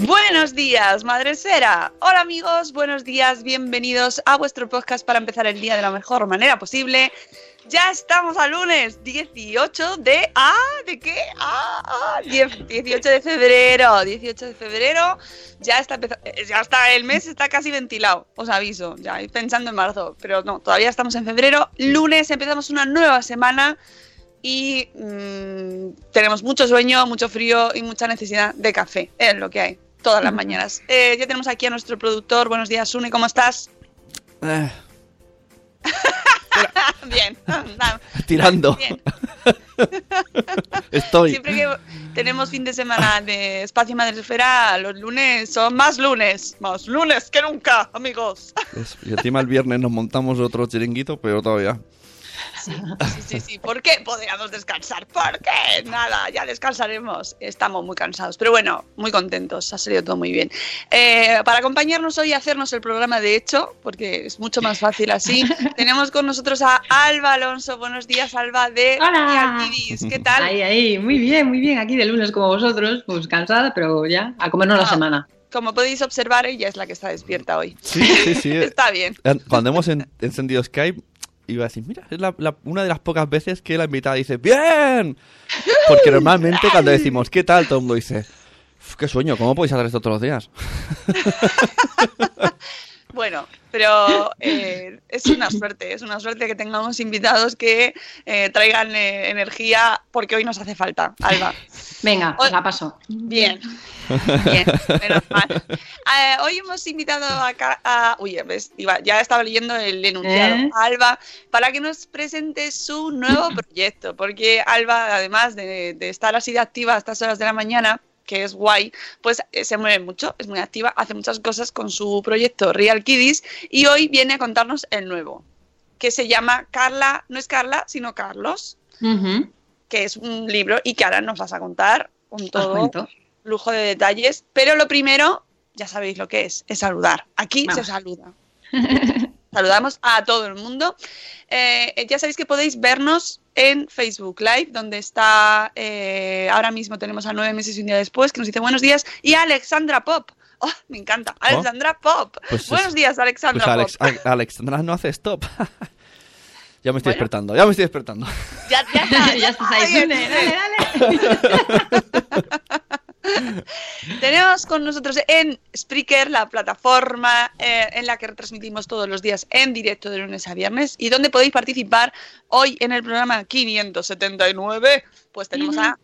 Buenos días, Madre Esfera. Hola amigos, buenos días, bienvenidos a vuestro podcast para empezar el día de la mejor manera posible. Ya estamos a lunes 18 de... ¿Ah? ¿De qué? Ah, ah, 10 18 de febrero. 18 de febrero. Ya está, ya está, el mes está casi ventilado, os aviso. Ya pensando en marzo, pero no, todavía estamos en febrero. Lunes empezamos una nueva semana y mm, tenemos mucho sueño, mucho frío y mucha necesidad de café. Es lo que hay todas las mañanas. Eh, ya tenemos aquí a nuestro productor. Buenos días, Sune, ¿cómo estás? Eh, Bien. Tirando. Bien. Estoy. Siempre que tenemos fin de semana de Espacio Madresfera, los lunes son más lunes. Más lunes que nunca, amigos. Y encima el viernes nos montamos otro chiringuito, pero todavía. Sí, sí, sí. ¿Por qué podríamos descansar? ¿Por qué? Nada, ya descansaremos. Estamos muy cansados, pero bueno, muy contentos. Ha salido todo muy bien. Eh, para acompañarnos hoy y hacernos el programa de hecho, porque es mucho más fácil así, tenemos con nosotros a Alba Alonso. Buenos días, Alba de Hola. ¿Qué tal? Ahí, ahí, muy bien, muy bien. Aquí de lunes como vosotros, pues cansada, pero ya, a comernos la Ah. semana. Como podéis observar, ella es la que está despierta hoy. Sí, sí, sí. Está bien. Cuando hemos en- encendido Skype, iba a decir, mira, es la- la- una de las pocas veces que la invitada dice, ¡bien! Porque normalmente cuando decimos, ¿qué tal? Todo el mundo dice, "Uf, qué sueño, ¿cómo podéis hacer esto todos los días? Bueno, pero eh, es una suerte, es una suerte que tengamos invitados que eh, traigan eh, energía porque hoy nos hace falta, Alba. Venga, Hoy- la paso. Bien, bien, menos mal. Eh, hoy hemos invitado acá a... Uy, ves, iba- ya estaba leyendo el enunciado. A Alba, para que nos presente su nuevo proyecto, porque Alba, además de, de estar así de activa a estas horas de la mañana, que es guay, pues eh, se mueve mucho, es muy activa, hace muchas cosas con su proyecto Real Kiddies y hoy viene a contarnos el nuevo, que se llama Carla, no es Carla, sino Carlos, que es un libro y que ahora nos vas a contar con todo lujo de detalles, pero lo primero, ya sabéis lo que es, es saludar. Aquí se saluda. Saludamos a todo el mundo. Eh, ya sabéis que podéis vernos en Facebook Live, donde está, eh, ahora mismo tenemos a nueve meses y un día después, que nos dice buenos días, y a Alexandra Pop. Oh, me encanta, Alexandra Pop. Pues es- buenos días, Alexandra Pues Alex, Pop. Alexandra no hace stop. ya me estoy Bueno. despertando, ya me estoy despertando. Ya, ya está, ya estás ahí, dale, dale. Tenemos con nosotros en Spreaker, la plataforma eh, en la que retransmitimos todos los días en directo de lunes a viernes y donde podéis participar hoy en el programa 579. Pues tenemos a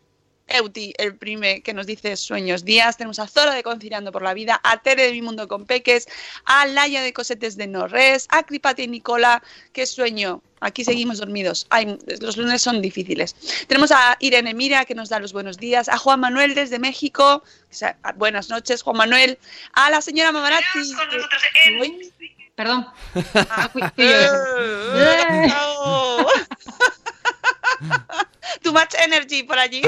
Euti, el prime que nos dice sueños días. Tenemos a Zora de Conciliando por la Vida, a Tere de Mi Mundo con Peques, a Laia de Cosetes de Norres, a Cripati y Nicola, que sueño. Aquí seguimos dormidos. Ay, los lunes son difíciles. Tenemos a Irene Mira, que nos da los buenos días, a Juan Manuel desde México. o sea, buenas noches, Juan Manuel. A la señora Mamarazzi. que-. Perdón. Ah, Fui- fui yo eso. eh, no. Too much energy por allí.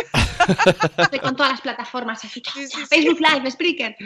Estoy con todas las plataformas. así, Sí, sí, sí. Facebook Live, Spreaker.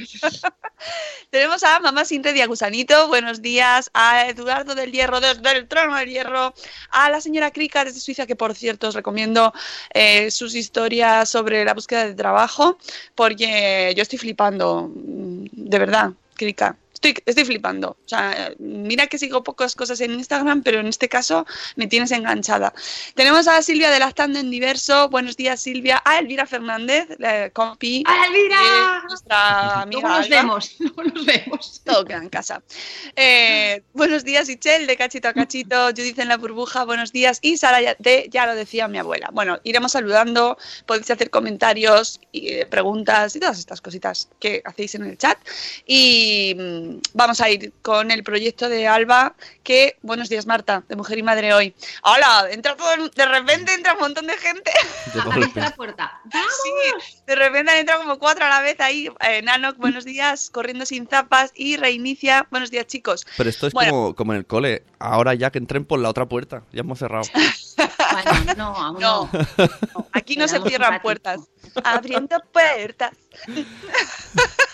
Tenemos a Mamá Sinte de Agusanito, buenos días, a Eduardo del Hierro desde el trono del Hierro, a la señora Krika desde Suiza, que por cierto os recomiendo eh, sus historias sobre la búsqueda de trabajo, porque yo estoy flipando, mm, de verdad, Krika. Estoy, estoy flipando. O sea, mira que sigo pocas cosas en Instagram, pero en este caso me tienes enganchada. Tenemos a Silvia de Lactando en Diverso. Buenos días, Silvia. A Elvira Fernández, la compi. ¡Hola, Elvira! de Nuestra amiga. Luego nos Alba. vemos, luego nos vemos. Todo queda en casa. Eh, buenos días, Ichel, de Cachito a Cachito. Judith en la burbuja, buenos días. Y Sara de Ya lo decía mi abuela. Bueno, iremos saludando. Podéis hacer comentarios y eh, preguntas y todas estas cositas que hacéis en el chat. Y mm, vamos a ir con el proyecto de Alba. Que, buenos días, Marta, de Mujer y Madre hoy. Hola, entra todo, el- de repente entra un montón de gente. De la puerta. Sí, de repente han entrado como cuatro a la vez ahí. Eh, Nanok, buenos días, corriendo sin zapas. Y reinicia, buenos días, chicos. Pero esto es Bueno. como, como en el cole. Ahora ya que entren por la otra puerta. Ya hemos cerrado. Bueno, no, aún No, no. aquí no se cierran puertas. Abriendo puertas.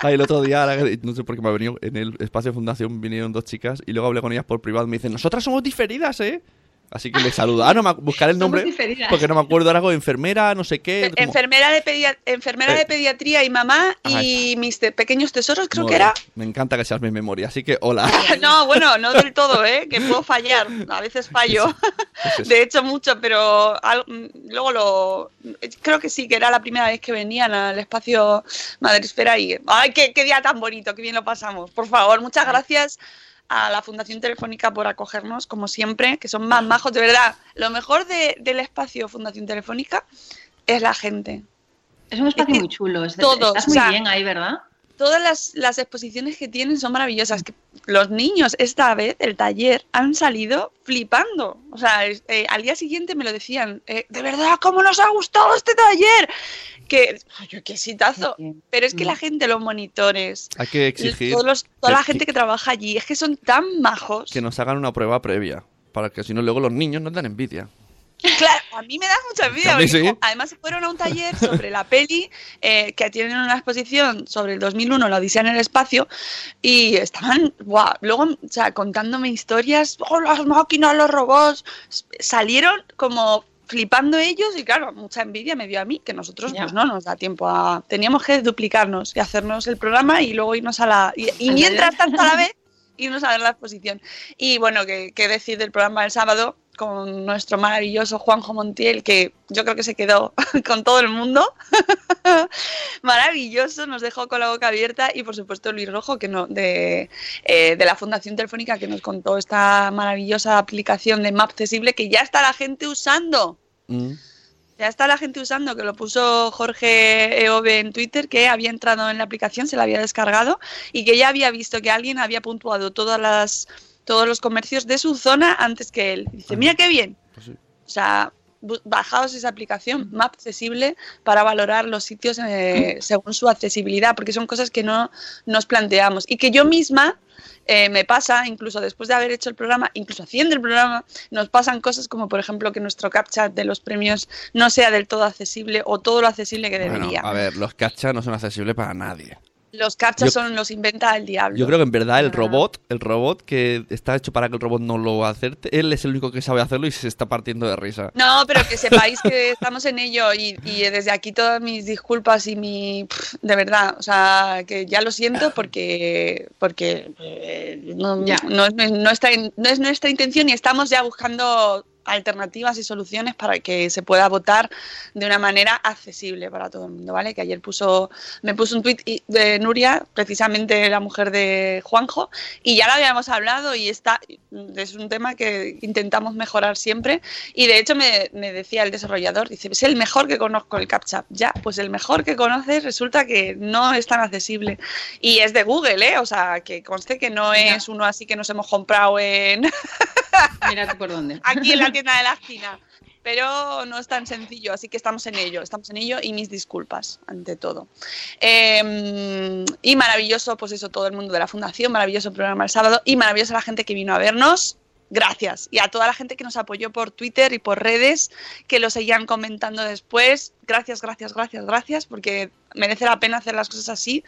Ah, el otro día, no sé por qué me ha venido, en el espacio de fundación vinieron dos chicas y luego hablé con ellas por privado me dicen, nosotras somos diferidas, ¿eh? Así que les saludo. Ah, no buscar el nombre porque no me acuerdo ahora, enfermera, no sé qué. Enfermera de, pedia- enfermera Eh. de pediatría y mamá y mis te- pequeños tesoros, creo que era. Me encanta que seas mi memoria, así que hola. No, bueno, no del todo, ¿eh? Que puedo fallar. A veces fallo. Es. De hecho, mucho, pero luego lo. Creo que sí, que era la primera vez que venían al espacio Madresfera y. ¡Ay, qué, qué día tan bonito! ¡Qué bien lo pasamos! Por favor, muchas gracias a la Fundación Telefónica por acogernos, como siempre, que son más majos, de verdad. Lo mejor de- del espacio Fundación Telefónica es la gente. Es un espacio Es que muy chulo. es- estás o muy sea, bien ahí, ¿verdad? Todas las, las exposiciones que tienen son maravillosas. Que los niños, esta vez, el taller, han salido flipando. O sea, eh, al día siguiente me lo decían, eh, de verdad, ¿cómo nos ha gustado este taller? Que, oye, qué sitazo. Pero es que la gente, los monitores, Hay que exigir todos los- toda la gente que trabaja allí, es que son tan majos. que nos hagan una prueba previa. Para que si no, luego los niños nos dan envidia. Claro, a mí me da mucha envidia. Sí. Además, fueron a un taller sobre la peli eh, que tienen una exposición sobre el 2001, la Odisea en el espacio, y estaban, guau, luego, o sea, contándome historias, oh, las máquinas, los robots, salieron como flipando ellos y claro, mucha envidia me dio a mí, que nosotros Ya. pues no nos da tiempo a... Teníamos que duplicarnos y hacernos el programa y luego irnos a la... Y, mientras tanto a la vez irnos a ver la exposición. Y bueno, que, que decir del programa del sábado con nuestro maravilloso Juanjo Montiel, que yo creo que se quedó con todo el mundo. Maravilloso, nos dejó con la boca abierta y por supuesto Luis Rojo, que no, de, eh, de la Fundación Telefónica, que nos contó esta maravillosa aplicación de Map accesible que ya está la gente usando. Mm. Ya está la gente usando, que lo puso Jorge Eove en Twitter, que había entrado en la aplicación, se la había descargado y que ya había visto que alguien había puntuado todas las, todos los comercios de su zona antes que él. Dice, mira qué bien. Pues sí. O sea, bajaos esa aplicación, Map accesible, para valorar los sitios eh, según su accesibilidad, porque son cosas que no nos planteamos y que yo misma eh, me pasa, incluso después de haber hecho el programa, incluso haciendo el programa, nos pasan cosas como, por ejemplo, que nuestro captcha de los premios no sea del todo accesible o todo lo accesible que Bueno, debería. a ver, los cachas no son accesibles para nadie. Los captchas Yo- son los inventa el diablo. Yo creo que en verdad el Ah. robot, el robot que está hecho para que el robot no lo acerte, él es el único que sabe hacerlo y se está partiendo de risa. No, pero que sepáis que estamos en ello y, y desde aquí todas mis disculpas y mi... pff, De verdad, o sea, que ya lo siento porque, porque eh, no, Ya. no es, no está en- no es nuestra intención y estamos ya buscando alternativas y soluciones para que se pueda votar de una manera accesible para todo el mundo, ¿vale? Que ayer puso, me puso un tuit de Nuria, precisamente la mujer de Juanjo, y ya lo habíamos hablado y está, es un tema que intentamos mejorar siempre. Y de hecho me, me decía el desarrollador, dice, es el mejor que conozco el CAPTCHA. Ya, pues el mejor que conoces resulta que no es tan accesible. Y es de Google, ¿eh? O sea, que conste que no es uno así que nos hemos comprado en Mira tú por dónde. aquí en la tienda de la esquina. Pero no es tan sencillo, así que estamos en ello, estamos en ello y mis disculpas ante todo. Eh, y maravilloso, pues eso, todo el mundo de la fundación, maravilloso programa el sábado y maravillosa la gente que vino a vernos. Gracias. Y a toda la gente que nos apoyó por Twitter y por redes, que lo seguían comentando después. Gracias, gracias, gracias, gracias, porque merece la pena hacer las cosas así,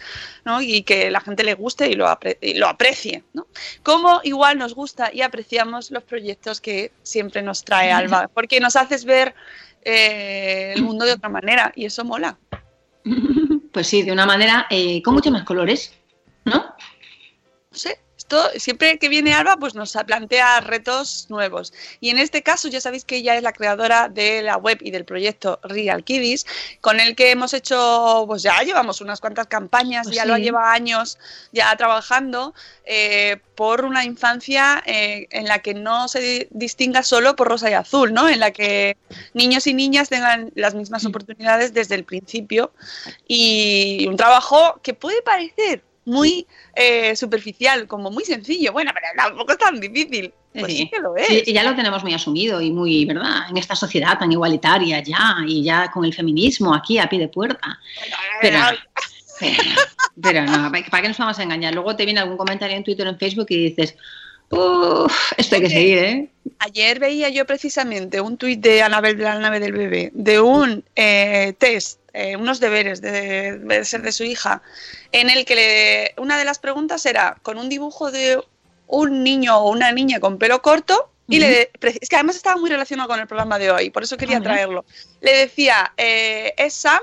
¿no? Y que la gente le guste y lo, apre- y lo aprecie, ¿no? Como igual nos gusta y apreciamos los proyectos que siempre nos trae Alba, porque nos haces ver eh, el mundo de otra manera y eso mola. Pues sí, de una manera eh, con muchos más colores, ¿no? no siempre que viene Alba pues nos plantea retos nuevos. Y en este caso ya sabéis que ella es la creadora de la web y del proyecto Real Kiddies, con el que hemos hecho, pues ya llevamos unas cuantas campañas, Pues ya lo lleva años ya trabajando eh, por una infancia eh, en la que no se di- distinga solo por rosa y azul, ¿no? En la que niños y niñas tengan las mismas oportunidades desde el principio y un trabajo que puede parecer muy eh, superficial, como muy sencillo. Bueno, pero tampoco es tan difícil. Pues sí, que lo es. Sí, y ya lo tenemos muy asumido y muy, ¿verdad? En esta sociedad tan igualitaria ya, y ya con el feminismo aquí a pie de puerta. Pero, pero, pero no, ¿para qué nos vamos a engañar? Luego te viene algún comentario en Twitter o en Facebook y dices, uff, esto hay que seguir, ¿eh? Ayer veía yo precisamente un tuit de Anabel de la nave del bebé, de un eh, test, eh, unos deberes, de, ser de su hija, en el que le- una de las preguntas era con un dibujo de un niño o una niña con pelo corto. Y le, pre- es que además estaba muy relacionado con el programa de hoy, por eso quería Ah, traerlo. Le decía, eh, ¿es Sam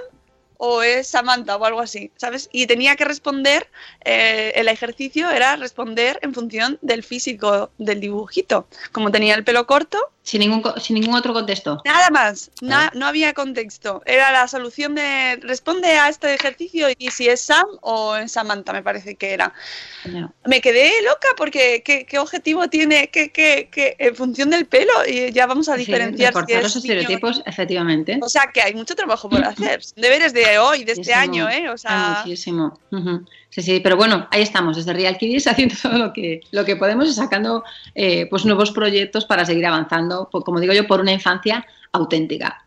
o es Samantha o algo así? ¿Sabes? Y tenía que responder, eh, el ejercicio era responder en función del físico del dibujito. Como tenía el pelo corto, Sin ningún, sin ningún otro contexto. Nada más, na- no había contexto. Era la solución de responde a este ejercicio y si es Sam o es Samantha, me parece que era. No. Me quedé loca porque ¿qué, qué objetivo tiene ¿Qué, qué, qué- en función del pelo? Y ya vamos a Sí, diferenciar si reforzar es los niño estereotipos, efectivamente. O sea que hay mucho trabajo por hacer. Deberes de hoy, de este Muchísimo. año, ¿eh? O Ah, sea, muchísimo. Ujú. Sí, sí, pero bueno, ahí estamos, desde Real Kiddies haciendo todo lo que, lo que podemos y sacando eh, pues nuevos proyectos para seguir avanzando, por- como digo yo, por una infancia auténtica.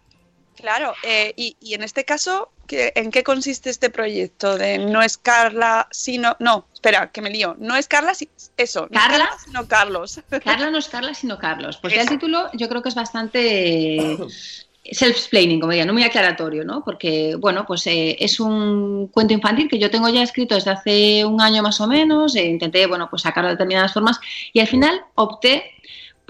claro. eh, y, y en este caso, ¿qué- ¿en qué consiste este proyecto? De no es Carla, sino. No, espera, que me lío. No es Carla, si- eso. no es ¿Carla? sino Carlos. Carla no es Carla, sino Carlos. Pues ya el título yo creo que es bastante self-explaining, como diría, no muy aclaratorio, ¿no? Porque, bueno, pues eh, es un cuento infantil que yo tengo ya escrito desde hace un año más o menos, e intenté, bueno, pues sacarlo de determinadas formas y al final opté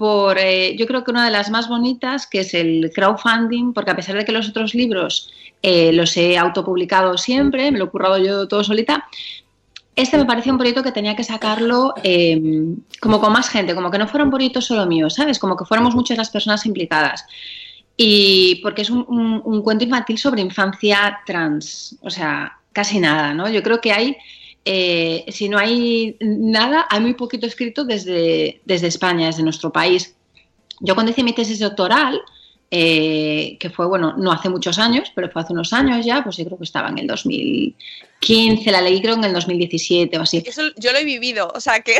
por, eh, yo creo que una de las más bonitas, que es el crowdfunding, porque a pesar de que los otros libros eh, los he autopublicado siempre, me lo he currado yo todo solita, este me parecía un proyecto que tenía que sacarlo eh, como con más gente, como que no fuera un proyecto solo mío, ¿sabes? Como que fuéramos muchas las personas implicadas. Y porque es un cuento infantil sobre infancia trans, o sea, casi nada, ¿no? Yo creo que hay, eh, si no hay nada, hay muy poquito escrito desde, desde España, desde nuestro país. Yo cuando hice mi tesis doctoral, eh, que fue, bueno, no hace muchos años, pero fue hace unos años ya, pues yo creo que estaba en el 2015, la leí creo en el 2017 o así. Eso yo lo he vivido, o sea que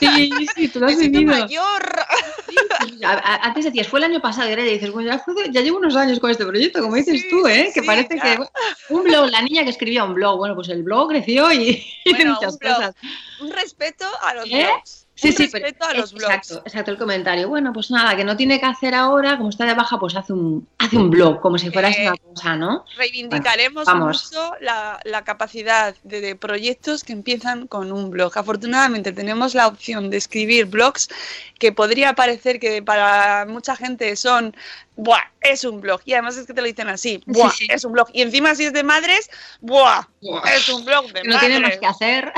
Sí, sí, tú lo has vivido. mayor. A- a- Antes decías, fue el año pasado, y ahora dices, bueno, ya, fue- ya llevo unos años con este proyecto, como dices Sí, tú, ¿eh? que sí, parece ya. que un blog, la niña que escribía un blog, bueno, pues el blog creció y Bueno, muchas un blog. cosas. Un respeto a los ¿Eh? blogs. Sí, sí, pero a los blogs. Exacto, exacto, el comentario. Bueno, pues nada, que no tiene que hacer ahora, como está de baja, pues hace un, hace un blog, como si fuera Eh, una cosa, ¿no? Reivindicaremos Bueno, vamos. mucho la, la capacidad de, de proyectos que empiezan con un blog. Afortunadamente tenemos la opción de escribir blogs que podría parecer que para mucha gente son, ¡buah! Es un blog. Y además es que te lo dicen así, ¡buah! sí. Es un blog. Y encima si es de madres, ¡buah! Es un blog de Que no tiene más madres. que hacer.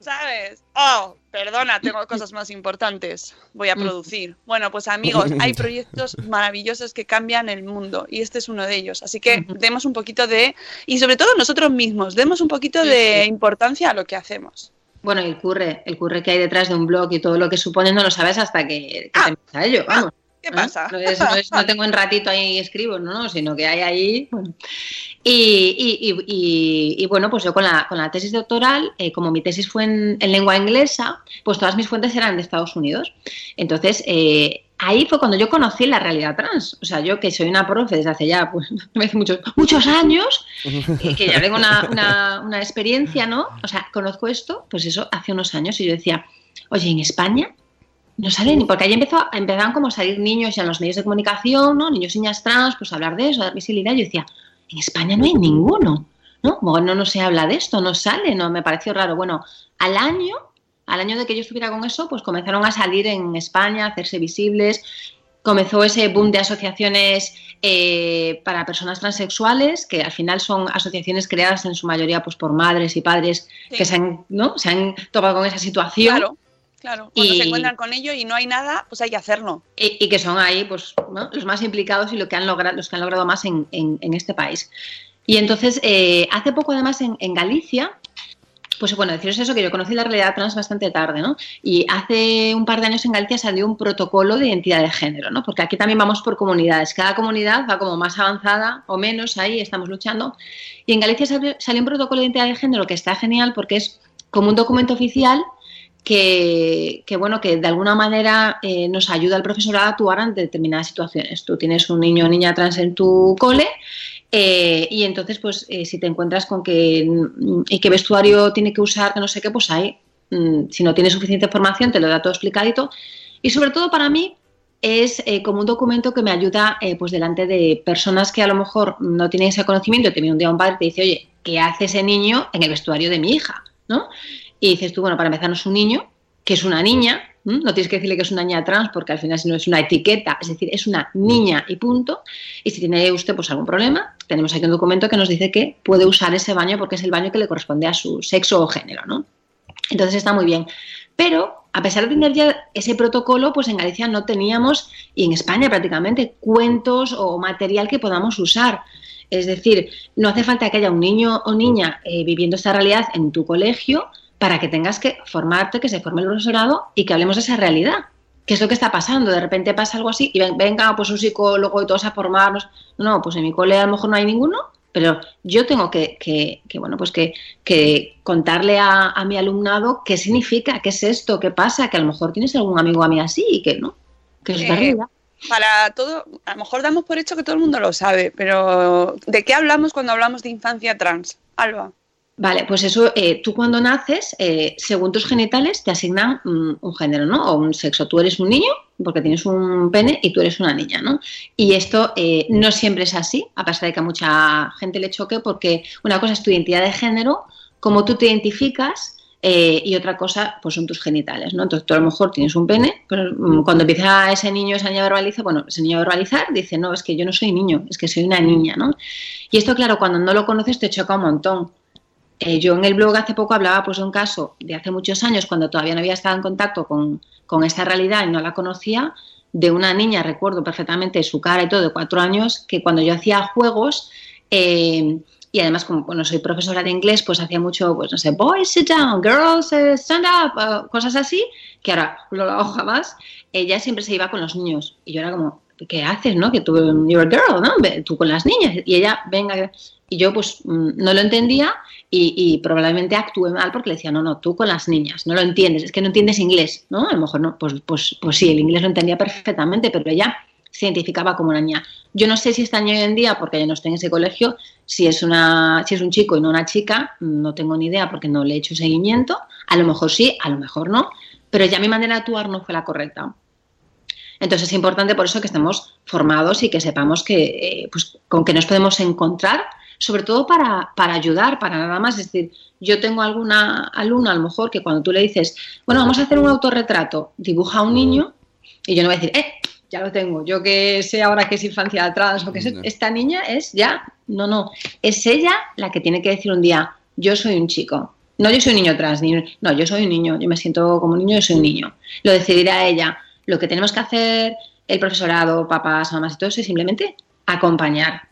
¿Sabes? Oh, perdona, tengo cosas más importantes. Voy Mm. a producir. Bueno, pues amigos, hay proyectos maravillosos que cambian el mundo y este es uno de ellos. Así que demos un poquito de, y sobre todo nosotros mismos, demos un poquito de importancia a lo que hacemos. Bueno, el curre, el curre que hay detrás de un blog y todo lo que supone no lo sabes hasta que, que te metes a ello, vamos. ¿Qué ¿eh? pasa? No, es- no es- no tengo un ratito ahí y escribo, no, no, sino que hay ahí. Bueno. Y, y- y- bueno, pues yo con la, con la tesis doctoral, eh, como mi tesis fue en, en lengua inglesa, pues todas mis fuentes eran de Estados Unidos. Entonces, eh, ahí fue cuando yo conocí la realidad trans. O sea, yo que soy una profe desde hace ya, pues, muchos, muchos años, eh, que ya tengo una, una- una experiencia, ¿no? O sea, conozco esto, pues eso, hace unos años, y yo decía, oye, en España no sale ni porque ahí empezó, empezaban como a salir niños ya en los medios de comunicación, ¿no? Niños y niñas trans, pues a hablar de eso, a dar visibilidad. Yo decía, en España no hay ninguno, ¿no? Como no, no se habla de esto, no sale, no me pareció raro. Bueno, al año, al año de que yo estuviera con eso, pues comenzaron a salir en España, a hacerse visibles. comenzó ese boom de asociaciones eh, para personas transexuales, que al final son asociaciones creadas en su mayoría pues, por madres y padres Sí. que se han, ¿no? se han topado con esa situación. Claro, claro. Cuando Y- se encuentran con ello y no hay nada, pues hay que hacerlo. y, y que son ahí pues ¿no? los más implicados y lo que han logrado, los que han logrado más en, en- en este país. Y entonces, eh, hace poco además en, en Galicia, pues bueno, deciros eso, que yo conocí la realidad trans bastante tarde, ¿no? Y hace un par de años en Galicia salió un protocolo de identidad de género, ¿no? Porque aquí también vamos por comunidades, cada comunidad va como más avanzada o menos, ahí estamos luchando. Y en Galicia salió, salió un protocolo de identidad de género que está genial porque es como un documento oficial que, bueno, que de alguna manera eh, nos ayuda al profesorado a actuar ante determinadas situaciones. Tú tienes un niño o niña trans en tu cole eh, y entonces, pues, eh, si te encuentras con que mm, y qué vestuario tiene que usar, que no sé qué, pues ahí, mm, si no tienes suficiente información, te lo da todo explicadito. Y sobre todo para mí es eh, como un documento que me ayuda, pues, delante de personas que a lo mejor no tienen ese conocimiento. Te viene un día un padre y te dice, oye, ¿qué hace ese niño en el vestuario de mi hija? ¿No? Y dices tú, bueno, para empezar no es un niño, que es una niña, no tienes que decirle que es una niña trans porque al final si no es una etiqueta, es decir, es una niña y punto. Y si tiene usted pues algún problema, tenemos aquí un documento que nos dice que puede usar ese baño porque es el baño que le corresponde a su sexo o género, ¿no? Entonces está muy bien. Pero a pesar de tener ya ese protocolo, pues en Galicia no teníamos, y en España prácticamente, cuentos o material que podamos usar. Es decir, no hace falta que haya un niño o niña eh, viviendo esta realidad en tu colegio para que tengas que formarte, que se forme el profesorado y que hablemos de esa realidad. ¿Qué es lo que está pasando? De repente pasa algo así y ven- venga pues un psicólogo y todos a formarnos. No, pues en mi cole a lo mejor no hay ninguno, pero yo tengo que, que- que, bueno, pues que, que contarle a, a mi alumnado qué significa, qué es esto, qué pasa, que a lo mejor tienes algún amigo a mí así y que no, que es Eh, realidad. Para todo, a lo mejor damos por hecho que todo el mundo lo sabe, pero ¿de qué hablamos cuando hablamos de infancia trans? Alba. Vale, pues eso, eh, tú cuando naces, eh, según tus genitales, te asignan mm, un género, ¿no? O un sexo. Tú eres un niño porque tienes un pene y tú eres una niña, ¿no? Y esto eh, no siempre es así, a pesar de que a mucha gente le choque, porque una cosa es tu identidad de género, cómo tú te identificas, eh, y otra cosa, pues son tus genitales, ¿no? Entonces tú a lo mejor tienes un pene, pero mm, cuando empieza ese niño, esa niña a verbalizar, bueno, ese niño a verbalizar, dice, no, es que yo no soy niño, es que soy una niña, ¿no? Y esto, claro, cuando no lo conoces te choca un montón. Eh, yo en el blog hace poco hablaba pues de un caso de hace muchos años, cuando todavía no había estado en contacto con, con esta realidad y no la conocía, de una niña, recuerdo perfectamente su cara y todo, de cuatro años, que cuando yo hacía juegos, eh, y además como bueno, soy profesora de inglés, pues hacía mucho, pues no sé, boys sit down, girls eh, stand up, eh, cosas así, que ahora lo hago jamás, ella siempre se iba con los niños. Y yo era como, ¿qué haces, no? Que tú, you're a girl, ¿no? Tú con las niñas. Y ella, venga, y yo pues mm, no lo entendía y, probablemente actué mal porque le decía, no, no, tú con las niñas, no lo entiendes, es que no entiendes inglés, ¿no? A lo mejor no, pues, pues, pues sí, el inglés lo entendía perfectamente, pero ella se identificaba como una niña. Yo no sé si está hoy en día, porque yo no estoy en ese colegio, si es, una, si es un chico y no una chica, no tengo ni idea porque no le he hecho seguimiento, a lo mejor sí, a lo mejor no, pero ya mi manera de actuar no fue la correcta. Entonces es importante por eso que estemos formados y que sepamos que, eh, pues, con qué nos podemos encontrar, sobre todo para, para ayudar, para nada más. Es decir, yo tengo alguna alumna a lo mejor que cuando tú le dices, bueno, vamos a hacer un autorretrato, dibuja a un niño y yo no voy a decir, eh, ya lo tengo, yo que sé ahora que es infancia trans o que sé, No. esta niña es ya, no, no, es ella la que tiene que decir un día, yo soy un chico. No, yo soy un niño trans, ni, no, yo soy un niño, yo me siento como un niño, yo soy un niño. Lo decidirá ella. Lo que tenemos que hacer el profesorado, papás, mamás y todo eso es simplemente acompañar.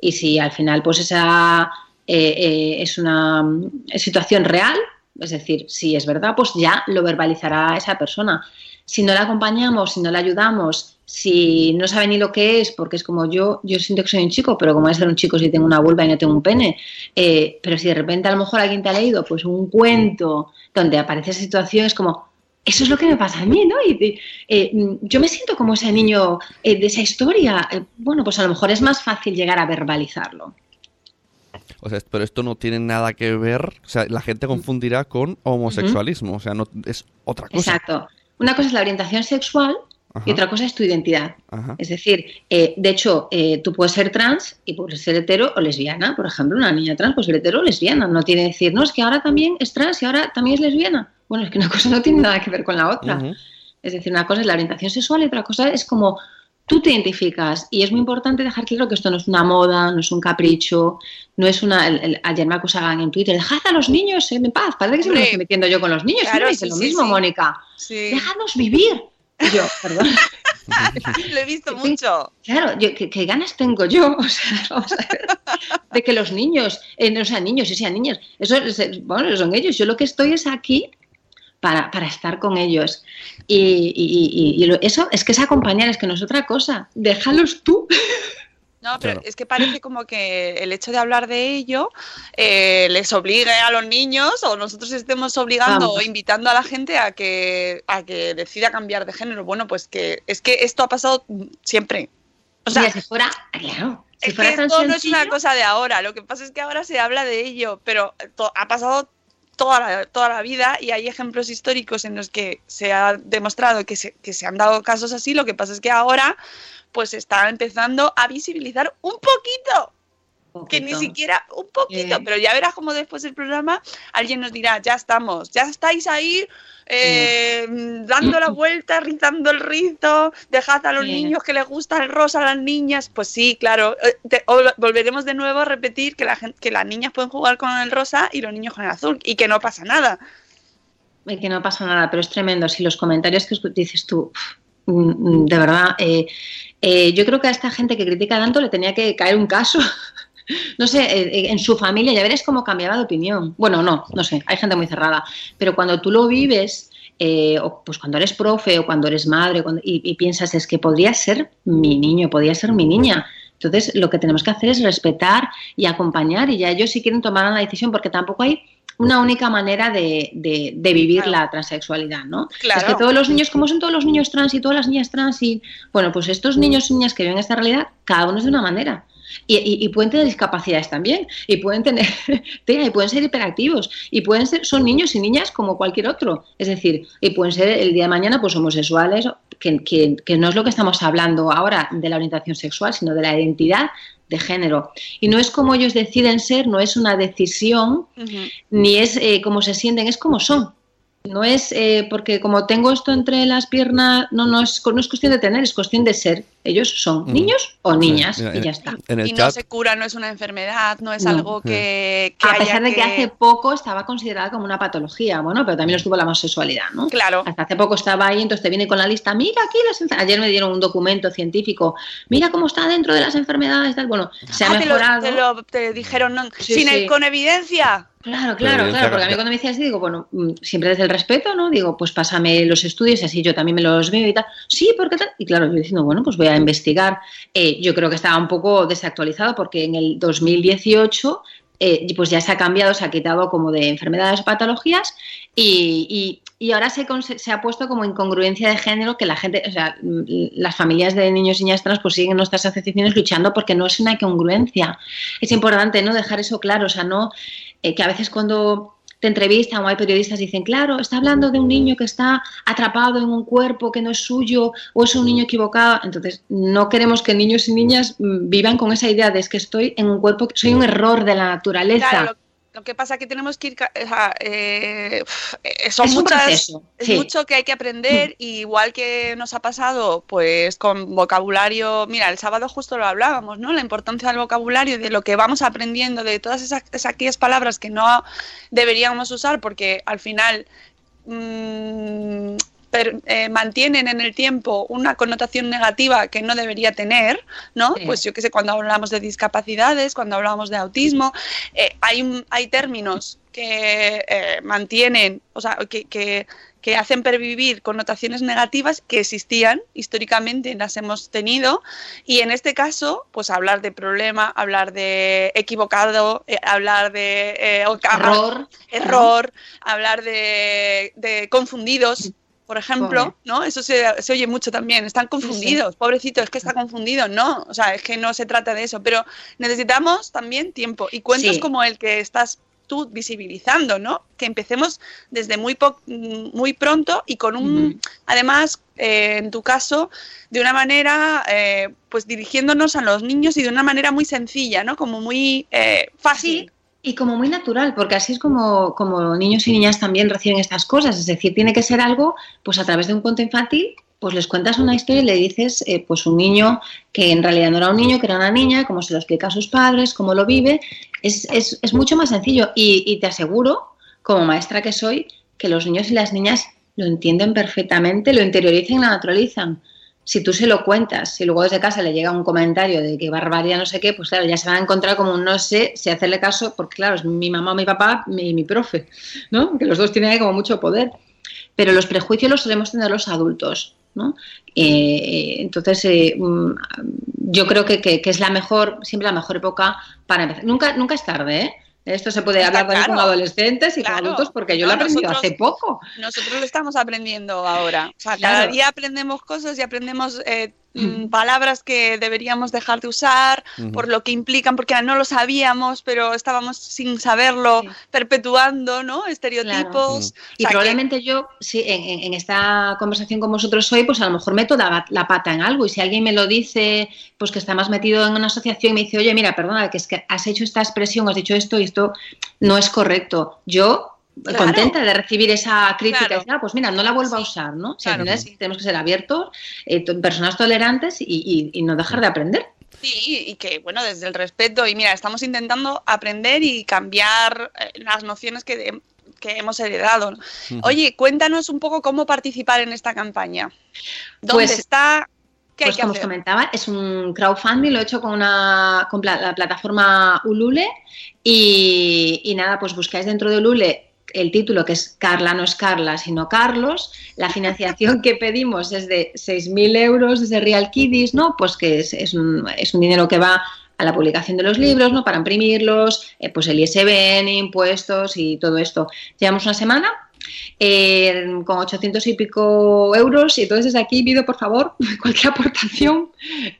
Y si al final pues esa eh, eh, es una mm, situación real, es decir, si es verdad, pues ya lo verbalizará esa persona. Si no la acompañamos, si no la ayudamos, si no sabe ni lo que es, porque es como yo, yo siento que soy un chico, pero como es ser un chico si tengo una vulva y no tengo un pene, eh, pero si de repente a lo mejor alguien te ha leído pues un cuento donde aparece esa situación, es como, eso es lo que me pasa a mí, ¿no? Y y, eh, yo me siento como ese niño eh, de esa historia. Eh, bueno, pues a lo mejor es más fácil llegar a verbalizarlo. O sea, pero esto no tiene nada que ver, o sea, la gente confundirá con homosexualismo, o sea, no es otra cosa. Exacto. Una cosa es la orientación sexual Ajá. y otra cosa es tu identidad. Ajá. Es decir, eh, de hecho, eh, tú puedes ser trans y puedes ser hetero o lesbiana. Por ejemplo, una niña trans puede ser hetero o lesbiana. No tiene que decir, no, es que ahora también es trans y ahora también es lesbiana. Bueno, es que una cosa no tiene nada que ver con la otra. Es decir, una cosa es la orientación sexual y otra cosa es como tú te identificas y es muy importante dejar claro que esto no es una moda, no es un capricho, no es una. El, el- ayer me acusaban en Twitter, dejad a los niños en paz. Parece que siempre me estoy metiendo yo con los niños. Claro, sí, lo sí, mismo, sí. Mónica. Sí, Dejadnos vivir. Y yo, perdón. lo he visto Sí. mucho. Claro, yo, ¿qué, qué ganas tengo yo? O sea, vamos a ver, de que los niños, eh, no sean niños y sean niñas, eso es- bueno, son ellos. Yo lo que estoy es aquí para, para estar con ellos. Y, y- y- y lo- eso es que es acompañar, es que no es otra cosa. Déjalos tú. No, pero Claro. es que parece como que el hecho de hablar de ello eh, les obligue a los niños o nosotros estemos obligando Vamos. o invitando a la gente a que, a que decida cambiar de género. Bueno, pues que es que esto ha pasado siempre. O sea, si fuera, claro, si es fuera que esto no es una cosa de ahora. Lo que pasa es que ahora se habla de ello, pero to- ha pasado toda la, toda la vida y hay ejemplos históricos en los que se ha demostrado que se, que se han dado casos así. Lo que pasa es que ahora pues está empezando a visibilizar un poquito que ni siquiera un poquito, Eh. pero ya verás como después del programa alguien nos dirá, ya estamos, ya estáis ahí eh, dando la vuelta, rizando el rizo, dejad a los niños que les gusta el rosa, a las niñas, pues sí, claro, eh, te- volveremos de nuevo a repetir que, la gente, que las niñas pueden jugar con el rosa y los niños con el azul y que no pasa nada. Y que no pasa nada, pero es tremendo. Si los comentarios que dices tú, mm, mm, de verdad, eh, eh, yo creo que a esta gente que critica tanto le tenía que caer un caso. No sé, eh, eh, en su familia ya veréis cómo cambiaba de opinión. Bueno, no, no sé, hay gente muy cerrada. Pero cuando tú lo vives, eh, o pues cuando eres profe o cuando eres madre cuando- y, y piensas es que podría ser mi niño, podría ser mi niña. Entonces, lo que tenemos que hacer es respetar y acompañar y ya ellos si quieren tomar la decisión, porque tampoco hay una única manera de, de- de vivir Claro. la transexualidad, ¿no? Claro. Es que todos los niños, como son todos los niños trans y todas las niñas trans, y bueno, pues estos niños y niñas que viven esta realidad, cada uno es de una manera. Y, y- y pueden tener discapacidades también, y pueden tener y pueden ser hiperactivos, y pueden ser, son niños y niñas como cualquier otro. Es decir, y pueden ser el día de mañana pues homosexuales, que, que- que no es lo que estamos hablando ahora de la orientación sexual, sino de la identidad de género. Y no es como ellos deciden ser, no es una decisión, ni es eh, cómo se sienten, es como son. No es eh, porque como tengo esto entre las piernas, no, no es, no es cuestión de tener, es cuestión de ser. Ellos son niños o niñas Mira, y ya está. En el Y no se cura, no es una enfermedad, no es No. algo que, que A haya pesar de que que- hace poco estaba considerada como una patología, bueno, pero también estuvo la homosexualidad, ¿no? Claro. Hasta hace poco estaba ahí, entonces te viene con la lista, mira aquí las Ayer me dieron un documento científico, mira cómo está dentro de las enfermedades, tal. Bueno, se ha Ah, te lo, mejorado. te lo- te dijeron no, Sí, sin sí. el- con evidencia. Claro, claro, claro, porque a mí cuando me decías digo, bueno, mm, siempre desde el respeto, ¿no? Digo, pues pásame los estudios y así yo también me los veo y tal. Sí, ¿por qué tal? Y claro, yo diciendo, bueno, pues voy a investigar. Eh, yo creo que estaba un poco desactualizado porque en el 2018 eh, pues ya se ha cambiado, se ha quitado como de enfermedades o patologías y, y- y ahora se, se ha puesto como incongruencia de género que la gente, o sea, mm, las familias de niños y niñas trans pues siguen nuestras asociaciones luchando porque no es una incongruencia. Es importante, ¿no? Dejar eso claro, o sea, no eh, que a veces cuando te entrevistan o hay periodistas dicen, claro, está hablando de un niño que está atrapado en un cuerpo que no es suyo o es un niño equivocado. Entonces, no queremos que niños y niñas mm, vivan con esa idea de es que estoy en un cuerpo, soy un error de la naturaleza. Claro, lo, que pasa es que tenemos que ir. o sea, eh, eh, son Es muchas. es sí. Mm. mucho que hay que aprender, y igual que nos ha pasado, pues con vocabulario. Mira, el sábado justo lo hablábamos, ¿no? La importancia del vocabulario, de lo que vamos aprendiendo, de todas esas, esas aquellas palabras que no deberíamos usar, porque al final. mm, per- eh, mantienen en el tiempo una connotación negativa que no debería tener, ¿no? Sí. Pues yo qué sé, cuando hablamos de discapacidades, cuando hablamos de autismo, eh, hay, hay términos que eh, mantienen, o sea, que, que- que hacen pervivir connotaciones negativas que existían históricamente, las hemos tenido, y en este caso, pues hablar de problema, hablar de equivocado, eh, hablar de eh, error, hablar de, de confundidos, por ejemplo, Pobre. ¿no? Eso se, se oye mucho también, están confundidos, pobrecito, es que está confundido, no, o sea, es que no se trata de eso, pero necesitamos también tiempo y cuentos Sí. como el que estás tú visibilizando, ¿no? Que empecemos desde muy, po- muy pronto y con un, además, eh, en tu caso, de una manera, eh, pues dirigiéndonos a los niños y de una manera muy sencilla, ¿no? Como muy eh, fácil. Y como muy natural, porque así es como, como niños y niñas también reciben estas cosas. Es decir, tiene que ser algo, pues a través de un cuento infantil, pues les cuentas una historia y le dices, eh, pues un niño que en realidad no era un niño, que era una niña, cómo se lo explica a sus padres, cómo lo vive, es, es, es mucho más sencillo. Y, y te aseguro, como maestra que soy, que los niños y las niñas lo entienden perfectamente, lo interiorizan y lo naturalizan. Si tú se lo cuentas, si luego desde casa le llega un comentario de que barbaridad no sé qué, pues claro, ya se van a encontrar como un no sé si hacerle caso, porque claro, es mi mamá mi papá y mi, profe, ¿no? Que los dos tienen ahí como mucho poder. Pero los prejuicios los solemos tener los adultos, ¿no? Eh, entonces, eh, mm, yo creo que, que, que, es la mejor, siempre la mejor época para empezar. Nunca, nunca es tarde, ¿eh? Esto se puede Está hablar también con adolescentes y Claro. con adultos porque yo No, lo he aprendido nosotros- hace poco. Nosotros lo estamos aprendiendo ahora. O sea, Claro. cada día aprendemos cosas y aprendemos eh, mm, palabras que deberíamos dejar de usar por lo que implican, porque no lo sabíamos, pero estábamos sin saberlo, Sí. perpetuando, ¿no? Estereotipos. Claro. O Y que- probablemente yo, sí, en esta conversación con vosotros hoy, pues a lo mejor meto la, la pata en algo. Y si alguien me lo dice, pues que está más metido en una asociación y me dice, oye, mira, perdona, que es que has hecho esta expresión, has dicho esto y esto no es correcto. Yo, Claro. contenta de recibir esa crítica, Claro. y decir, ah, pues mira, no la vuelvo a usar, ¿no? O sea, es tenemos que ser abiertos, eh, to- personas tolerantes y, y- y no dejar de aprender. Sí, y que, bueno, desde el respeto, y mira, estamos intentando aprender y cambiar eh, las nociones que, que hemos heredado. ¿no? Oye, cuéntanos un poco cómo participar en esta campaña. ¿Dónde Pues- está? ¿Qué hay Pues que como os comentaba, es un crowdfunding, lo he hecho con, una, con la plataforma Ulule y, y nada, pues buscáis dentro de Ulule el título que es Carla no es Carla, sino Carlos. La financiación que pedimos es de 6.000 euros desde Real Kiddies, ¿no? Pues que es, es un, es un dinero que va a la publicación de los libros, ¿no? Para imprimirlos, eh, pues el ISBN, impuestos y todo esto. Llevamos una semana eh, con 800 y pico euros y entonces desde aquí pido por favor cualquier aportación,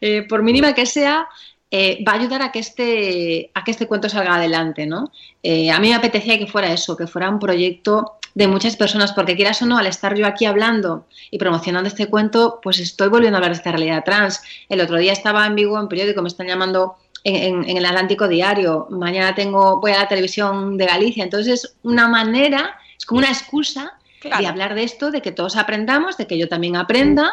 eh, por mínima que sea, eh, va a ayudar a que este a que este cuento salga adelante, ¿no? Eh, a mí me apetecía que fuera eso, que fuera un proyecto de muchas personas, porque quieras o no, al estar yo aquí hablando y promocionando este cuento, pues estoy volviendo a hablar de esta realidad trans. El otro día estaba en Vigo en periódico, me están llamando en, en- en el Atlántico Diario, mañana tengo voy a la televisión de Galicia, entonces es una manera, es como una excusa Claro. de hablar de esto, de que todos aprendamos, de que yo también aprenda.